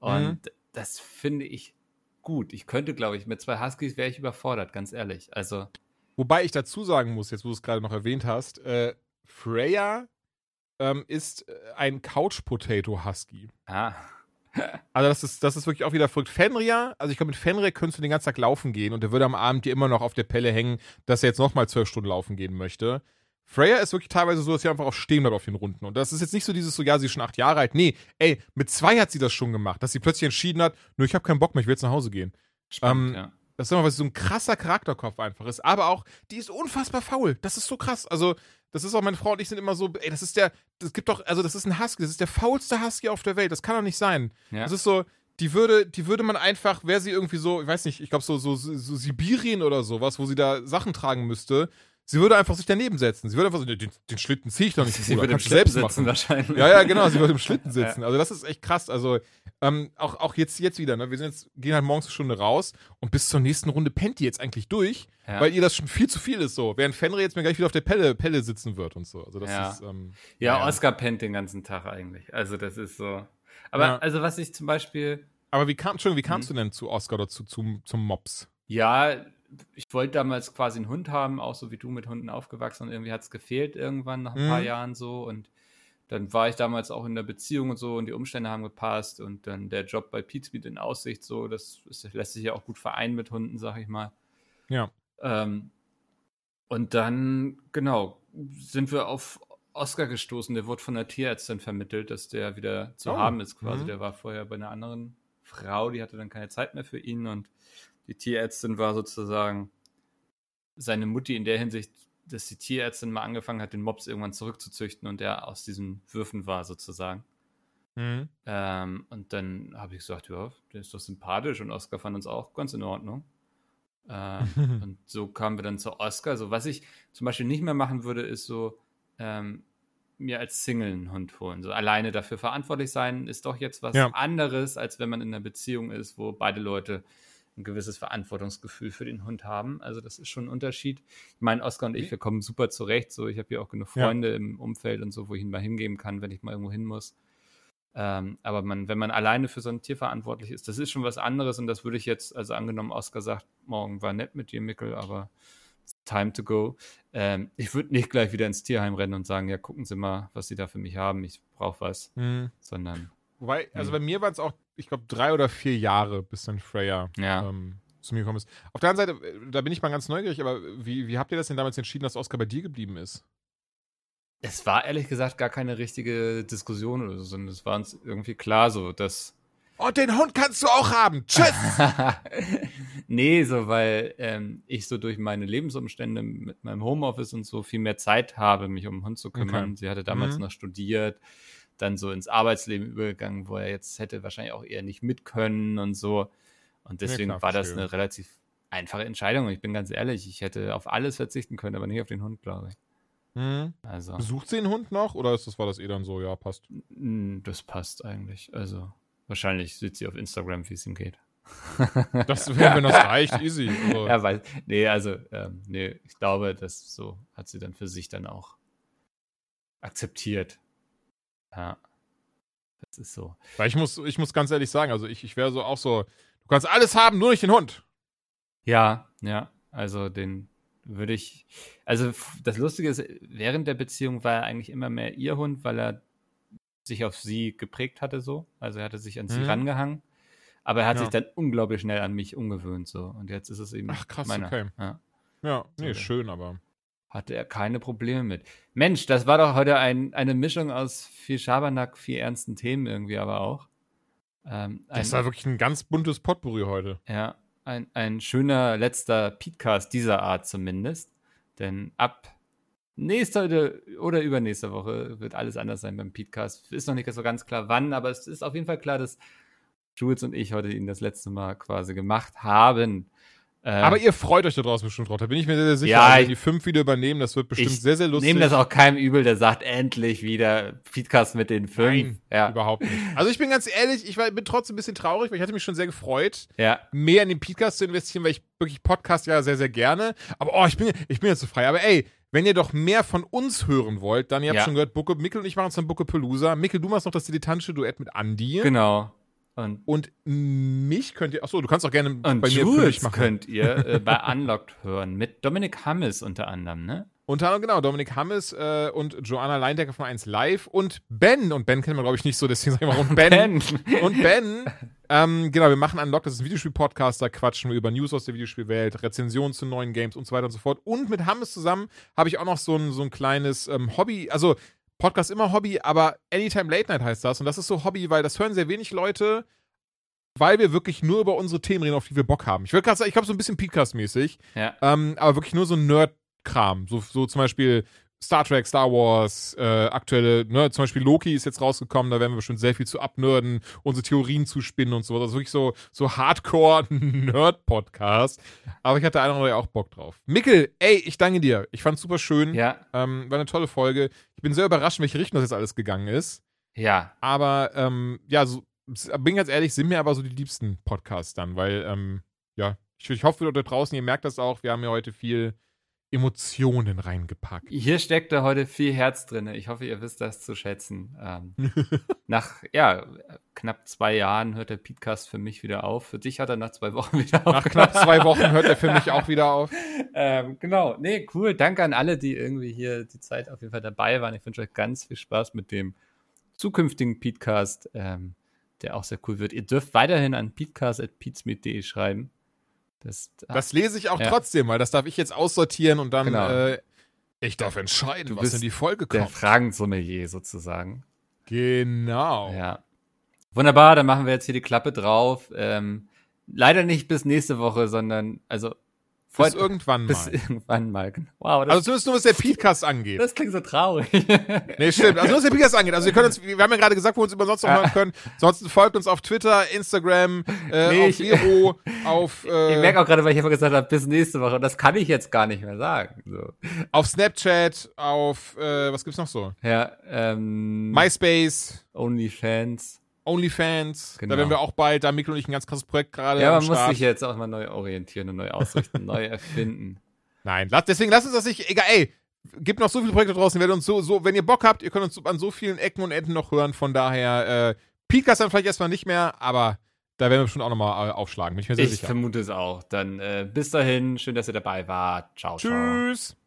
Und das finde ich gut. Ich könnte, glaube ich, mit zwei Huskies wäre ich überfordert, ganz ehrlich. Also, Wobei ich dazu sagen muss, jetzt wo du es gerade noch erwähnt hast, äh, Freya ähm, ist äh, ein Couch-Potato-Husky. ah, Also das ist, das ist wirklich auch wieder verrückt. Fenrir, also ich glaube, mit Fenrir könntest du den ganzen Tag laufen gehen und der würde am Abend dir immer noch auf der Pelle hängen, dass er jetzt nochmal zwölf Stunden laufen gehen möchte. Freya ist wirklich teilweise so, dass sie einfach auch stehen bleibt auf den Runden. Und das ist jetzt nicht so dieses so, ja, sie ist schon acht Jahre alt. Nee, ey, mit zwei hat sie das schon gemacht, dass sie plötzlich entschieden hat, nö, ich habe keinen Bock mehr, ich will jetzt nach Hause gehen. spannend, Ähm, ja. Das ist immer, was so ein krasser Charakterkopf einfach ist. Aber auch, die ist unfassbar faul. Das ist so krass. Also, das ist auch, meine Frau und ich sind immer so, ey, das ist der, das gibt doch, also das ist ein Husky, das ist der faulste Husky auf der Welt. Das kann doch nicht sein. Ja. Das ist so, die würde, die würde man einfach, wäre sie irgendwie so, ich weiß nicht, ich glaube so, so, so, so Sibirien oder sowas, wo sie da Sachen tragen müsste. Sie würde einfach sich daneben setzen. Sie würde einfach so, den, den Schlitten ziehe ich doch nicht. Sie würde im Schlitten selbst sitzen machen. wahrscheinlich. Ja, ja, genau, sie würde im Schlitten sitzen. Also das ist echt krass. Also ähm, auch, auch jetzt, jetzt wieder, ne? Wir sind jetzt, gehen halt morgens eine Stunde raus und bis zur nächsten Runde pennt die jetzt eigentlich durch, Ja. weil ihr das schon viel zu viel ist so. Während Fenrir jetzt mir gleich wieder auf der Pelle, Pelle sitzen wird und so. Also das Ja. ist, ähm, Ja, naja. Oscar pennt den ganzen Tag eigentlich. Also das ist so. Aber Ja. also was ich zum Beispiel, Aber wie, kam, Entschuldigung, wie kamst Mhm. du denn zu Oscar oder zu, zum, zum Mops? Ja, ich wollte damals quasi einen Hund haben, auch so wie du mit Hunden aufgewachsen und irgendwie hat es gefehlt irgendwann nach ein paar Mhm. Jahren so und dann war ich damals auch in der Beziehung und so und die Umstände haben gepasst und dann der Job bei Pizmeet in Aussicht so, das ist, lässt sich ja auch gut vereinen mit Hunden, sag ich mal. Ja. Ähm, und dann, genau, sind wir auf Oscar gestoßen. Der wurde von der Tierärztin vermittelt, dass der wieder zu Oh, haben ist quasi. mhm. Der war vorher bei einer anderen Frau, die hatte dann keine Zeit mehr für ihn und die Tierärztin war sozusagen seine Mutti in der Hinsicht, dass die Tierärztin mal angefangen hat, den Mops irgendwann zurückzuzüchten und der aus diesen Würfen war sozusagen. Mhm. Ähm, und dann habe ich gesagt, ja, der ist doch sympathisch und Oscar fand uns auch ganz in Ordnung. Ähm, und so kamen wir dann zu Oscar. So, was ich zum Beispiel nicht mehr machen würde, ist so ähm, mir als Single einen Hund holen. So alleine dafür verantwortlich sein, ist doch jetzt was Ja. anderes, als wenn man in einer Beziehung ist, wo beide Leute ein gewisses Verantwortungsgefühl für den Hund haben. Also das ist schon ein Unterschied. Ich meine, Oscar und ich, wir kommen super zurecht. So, ich habe ja auch genug Ja. Freunde im Umfeld und so, wo ich ihn mal hingeben kann, wenn ich mal irgendwo hin muss. Ähm, aber man, wenn man alleine für so ein Tier verantwortlich ist, das ist schon was anderes und das würde ich jetzt, also angenommen, Oscar sagt, morgen war nett mit dir, Mickel, aber it's time to go. Ähm, ich würde nicht gleich wieder ins Tierheim rennen und sagen, ja, gucken Sie mal, was Sie da für mich haben, ich brauche was, Mhm. sondern Wobei, also bei mir waren es auch, ich glaube, drei oder vier Jahre, bis dann Freya ja. ähm, zu mir gekommen ist. Auf der anderen Seite, äh, da bin ich mal ganz neugierig, aber wie, wie habt ihr das denn damals entschieden, dass Oscar bei dir geblieben ist? Es war ehrlich gesagt gar keine richtige Diskussion oder so, sondern es war uns irgendwie klar so, dass Oh, den Hund kannst du auch haben. Tschüss! nee, so weil ähm, ich so durch meine Lebensumstände mit meinem Homeoffice und so viel mehr Zeit habe, mich um den Hund zu kümmern. Okay. Sie hatte damals Mhm. noch studiert, dann so ins Arbeitsleben übergegangen, wo er jetzt hätte wahrscheinlich auch eher nicht mit können und so. Und deswegen klar, war das verstehe. eine relativ einfache Entscheidung. Und ich bin ganz ehrlich, ich hätte auf alles verzichten können, aber nicht auf den Hund, glaube ich. Mhm. Also, Besucht sie den Hund noch oder ist das, war das eh dann so, ja, passt? das passt eigentlich. Also, wahrscheinlich sieht sie auf Instagram, wie es ihm geht. Das wäre, wenn das reicht, easy. Also, Ja, weil, nee, also, ähm, nee, ich glaube, das so hat sie dann für sich dann auch akzeptiert. Ja. Das ist so. Weil ich muss, ich muss ganz ehrlich sagen, also ich, ich wäre so auch so, du kannst alles haben, nur nicht den Hund. Ja, ja, also den würde ich, also das Lustige ist, während der Beziehung war er eigentlich immer mehr ihr Hund, weil er sich auf sie geprägt hatte so, also er hatte sich an sie Mhm. rangehangen, aber er hat Ja. sich dann unglaublich schnell an mich umgewöhnt so und jetzt ist es eben Ach, krass, meiner. okay. Ja. Ja, nee, Okay. schön, aber. Hatte er keine Probleme mit. Mensch, das war doch heute ein, eine Mischung aus viel Schabernack, viel ernsten Themen irgendwie aber auch. Ähm, ein, Das war wirklich ein ganz buntes Potpourri heute. ja, ein, ein schöner letzter Podcast dieser Art zumindest. Denn ab nächster oder, oder übernächster Woche wird alles anders sein beim Podcast. Ist noch nicht so ganz klar wann, aber es ist auf jeden Fall klar, dass Jules und ich heute ihn das letzte Mal quasi gemacht haben. Ähm, Aber ihr freut euch da draußen bestimmt drauf. Da bin ich mir sehr, sehr sicher. Ja, Also, ich- wenn die fünf wieder übernehmen, das wird bestimmt sehr, sehr lustig. Nehmen das auch keinem übel, der sagt endlich wieder Podcast mit den fünf. Nein, ja, Überhaupt nicht. Also ich bin ganz ehrlich, ich war, bin trotzdem ein bisschen traurig, weil ich hatte mich schon sehr gefreut, ja, mehr in den Podcast zu investieren, weil ich wirklich Podcast ja sehr, sehr gerne. Aber oh, ich bin, ich bin jetzt so frei. Aber ey, wenn ihr doch mehr von uns hören wollt, dann, ihr habt Ja. schon gehört, Bucke, Mickel und ich machen zusammen Bucke Pelusa. Mickel, du machst noch das dilettantische Duett mit Andi. genau. Und, Und mich könnt ihr, ach so, du kannst auch gerne bei mir Jules mich machen. könnt ihr äh, bei Unlocked hören mit Dominik Hammes unter anderem, ne? Unter anderem, genau, Dominik Hammes äh, und Joanna Leindecker von 1 Live und Ben. Und Ben kennt man, glaube ich, nicht so, deswegen sage ich mal, warum Ben. Und Ben, ähm, genau, wir machen Unlock, das ist ein Videospiel-Podcast, da quatschen wir über News aus der Videospielwelt, Rezensionen zu neuen Games und so weiter und so fort. Und mit Hammes zusammen habe ich auch noch so ein, so ein kleines ähm, Hobby, also Podcast immer Hobby, aber Anytime Late Night heißt das. Und das ist so Hobby, weil das hören sehr wenig Leute, weil wir wirklich nur über unsere Themen reden, auf die wir Bock haben. Ich würde gerade sagen, ich glaube, so ein bisschen Podcast-mäßig, Ja. ähm, aber wirklich nur so Nerd-Kram. So, so zum Beispiel Star Trek, Star Wars, äh, aktuelle, ne, zum Beispiel Loki ist jetzt rausgekommen, da werden wir bestimmt sehr viel zu abnörden, unsere Theorien zu spinnen und so. Also wirklich so, so Hardcore-Nerd-Podcast. Aber ich hatte einer oder auch Bock drauf. Mickel, ey, ich danke dir. Ich fand's super schön. Ja, Ähm, war eine tolle Folge. Ich bin sehr überrascht, in welche Richtung das jetzt alles gegangen ist. ja, Aber ähm, ja, so, bin ganz ehrlich, sind mir aber so die liebsten Podcasts dann, weil ähm, ja, ich, ich hoffe da draußen, ihr merkt das auch, wir haben ja heute viel Emotionen reingepackt. Hier steckt da heute viel Herz drin. Ich hoffe, ihr wisst das zu schätzen. Ähm, nach ja, knapp zwei Jahren hört der Podcast für mich wieder auf. Für dich hat er nach zwei Wochen wieder auf. Nach knapp zwei Wochen hört er für mich auch wieder auf. ähm, genau. Nee, cool. Danke an alle, die irgendwie hier die Zeit auf jeden Fall dabei waren. Ich wünsche euch ganz viel Spaß mit dem zukünftigen Podcast, ähm, der auch sehr cool wird. Ihr dürft weiterhin an peatcast.peatsmeet.de schreiben. Das, das lese ich auch ja. trotzdem, weil das darf ich jetzt aussortieren und dann genau. äh, ich darf entscheiden, was in die Folge kommt. Der Fragensommelier sozusagen. Genau. Ja. Wunderbar, dann machen wir jetzt hier die Klappe drauf. Ähm, leider nicht bis nächste Woche, sondern also bis irgendwann mal. Bis irgendwann mal. Genau. Wow, also zumindest nur, was der Podcast angeht. Das klingt so traurig. nee, stimmt. Also nur, was der Podcast angeht. Also wir können uns, wir haben ja gerade gesagt, wo wir uns immer sonst noch hören können. Ansonsten folgt uns auf Twitter, Instagram, äh, nee, auf Vero, auf... Äh, ich merke auch gerade, weil ich einfach gesagt habe, bis nächste Woche. Und das kann ich jetzt gar nicht mehr sagen. So. Auf Snapchat, auf, äh, was gibt's noch so? Ja, ähm... MySpace. OnlyFans. OnlyFans. Genau. Da werden wir auch bald, da Mikro und ich ein ganz krasses Projekt gerade. Ja, man muss sich jetzt auch mal neu orientieren und neu ausrichten, neu erfinden. Nein, deswegen lasst uns das nicht, egal, ey, gibt noch so viele Projekte draußen, werdet uns so, so, wenn ihr Bock habt, ihr könnt uns an so vielen Ecken und Enden noch hören, von daher, äh, Podcast dann vielleicht erstmal nicht mehr, aber da werden wir bestimmt auch nochmal äh, aufschlagen, bin ich mir sehr ich sicher. Ich vermute es auch. Dann äh, bis dahin, schön, dass ihr dabei wart. Ciao, Tschüss. ciao.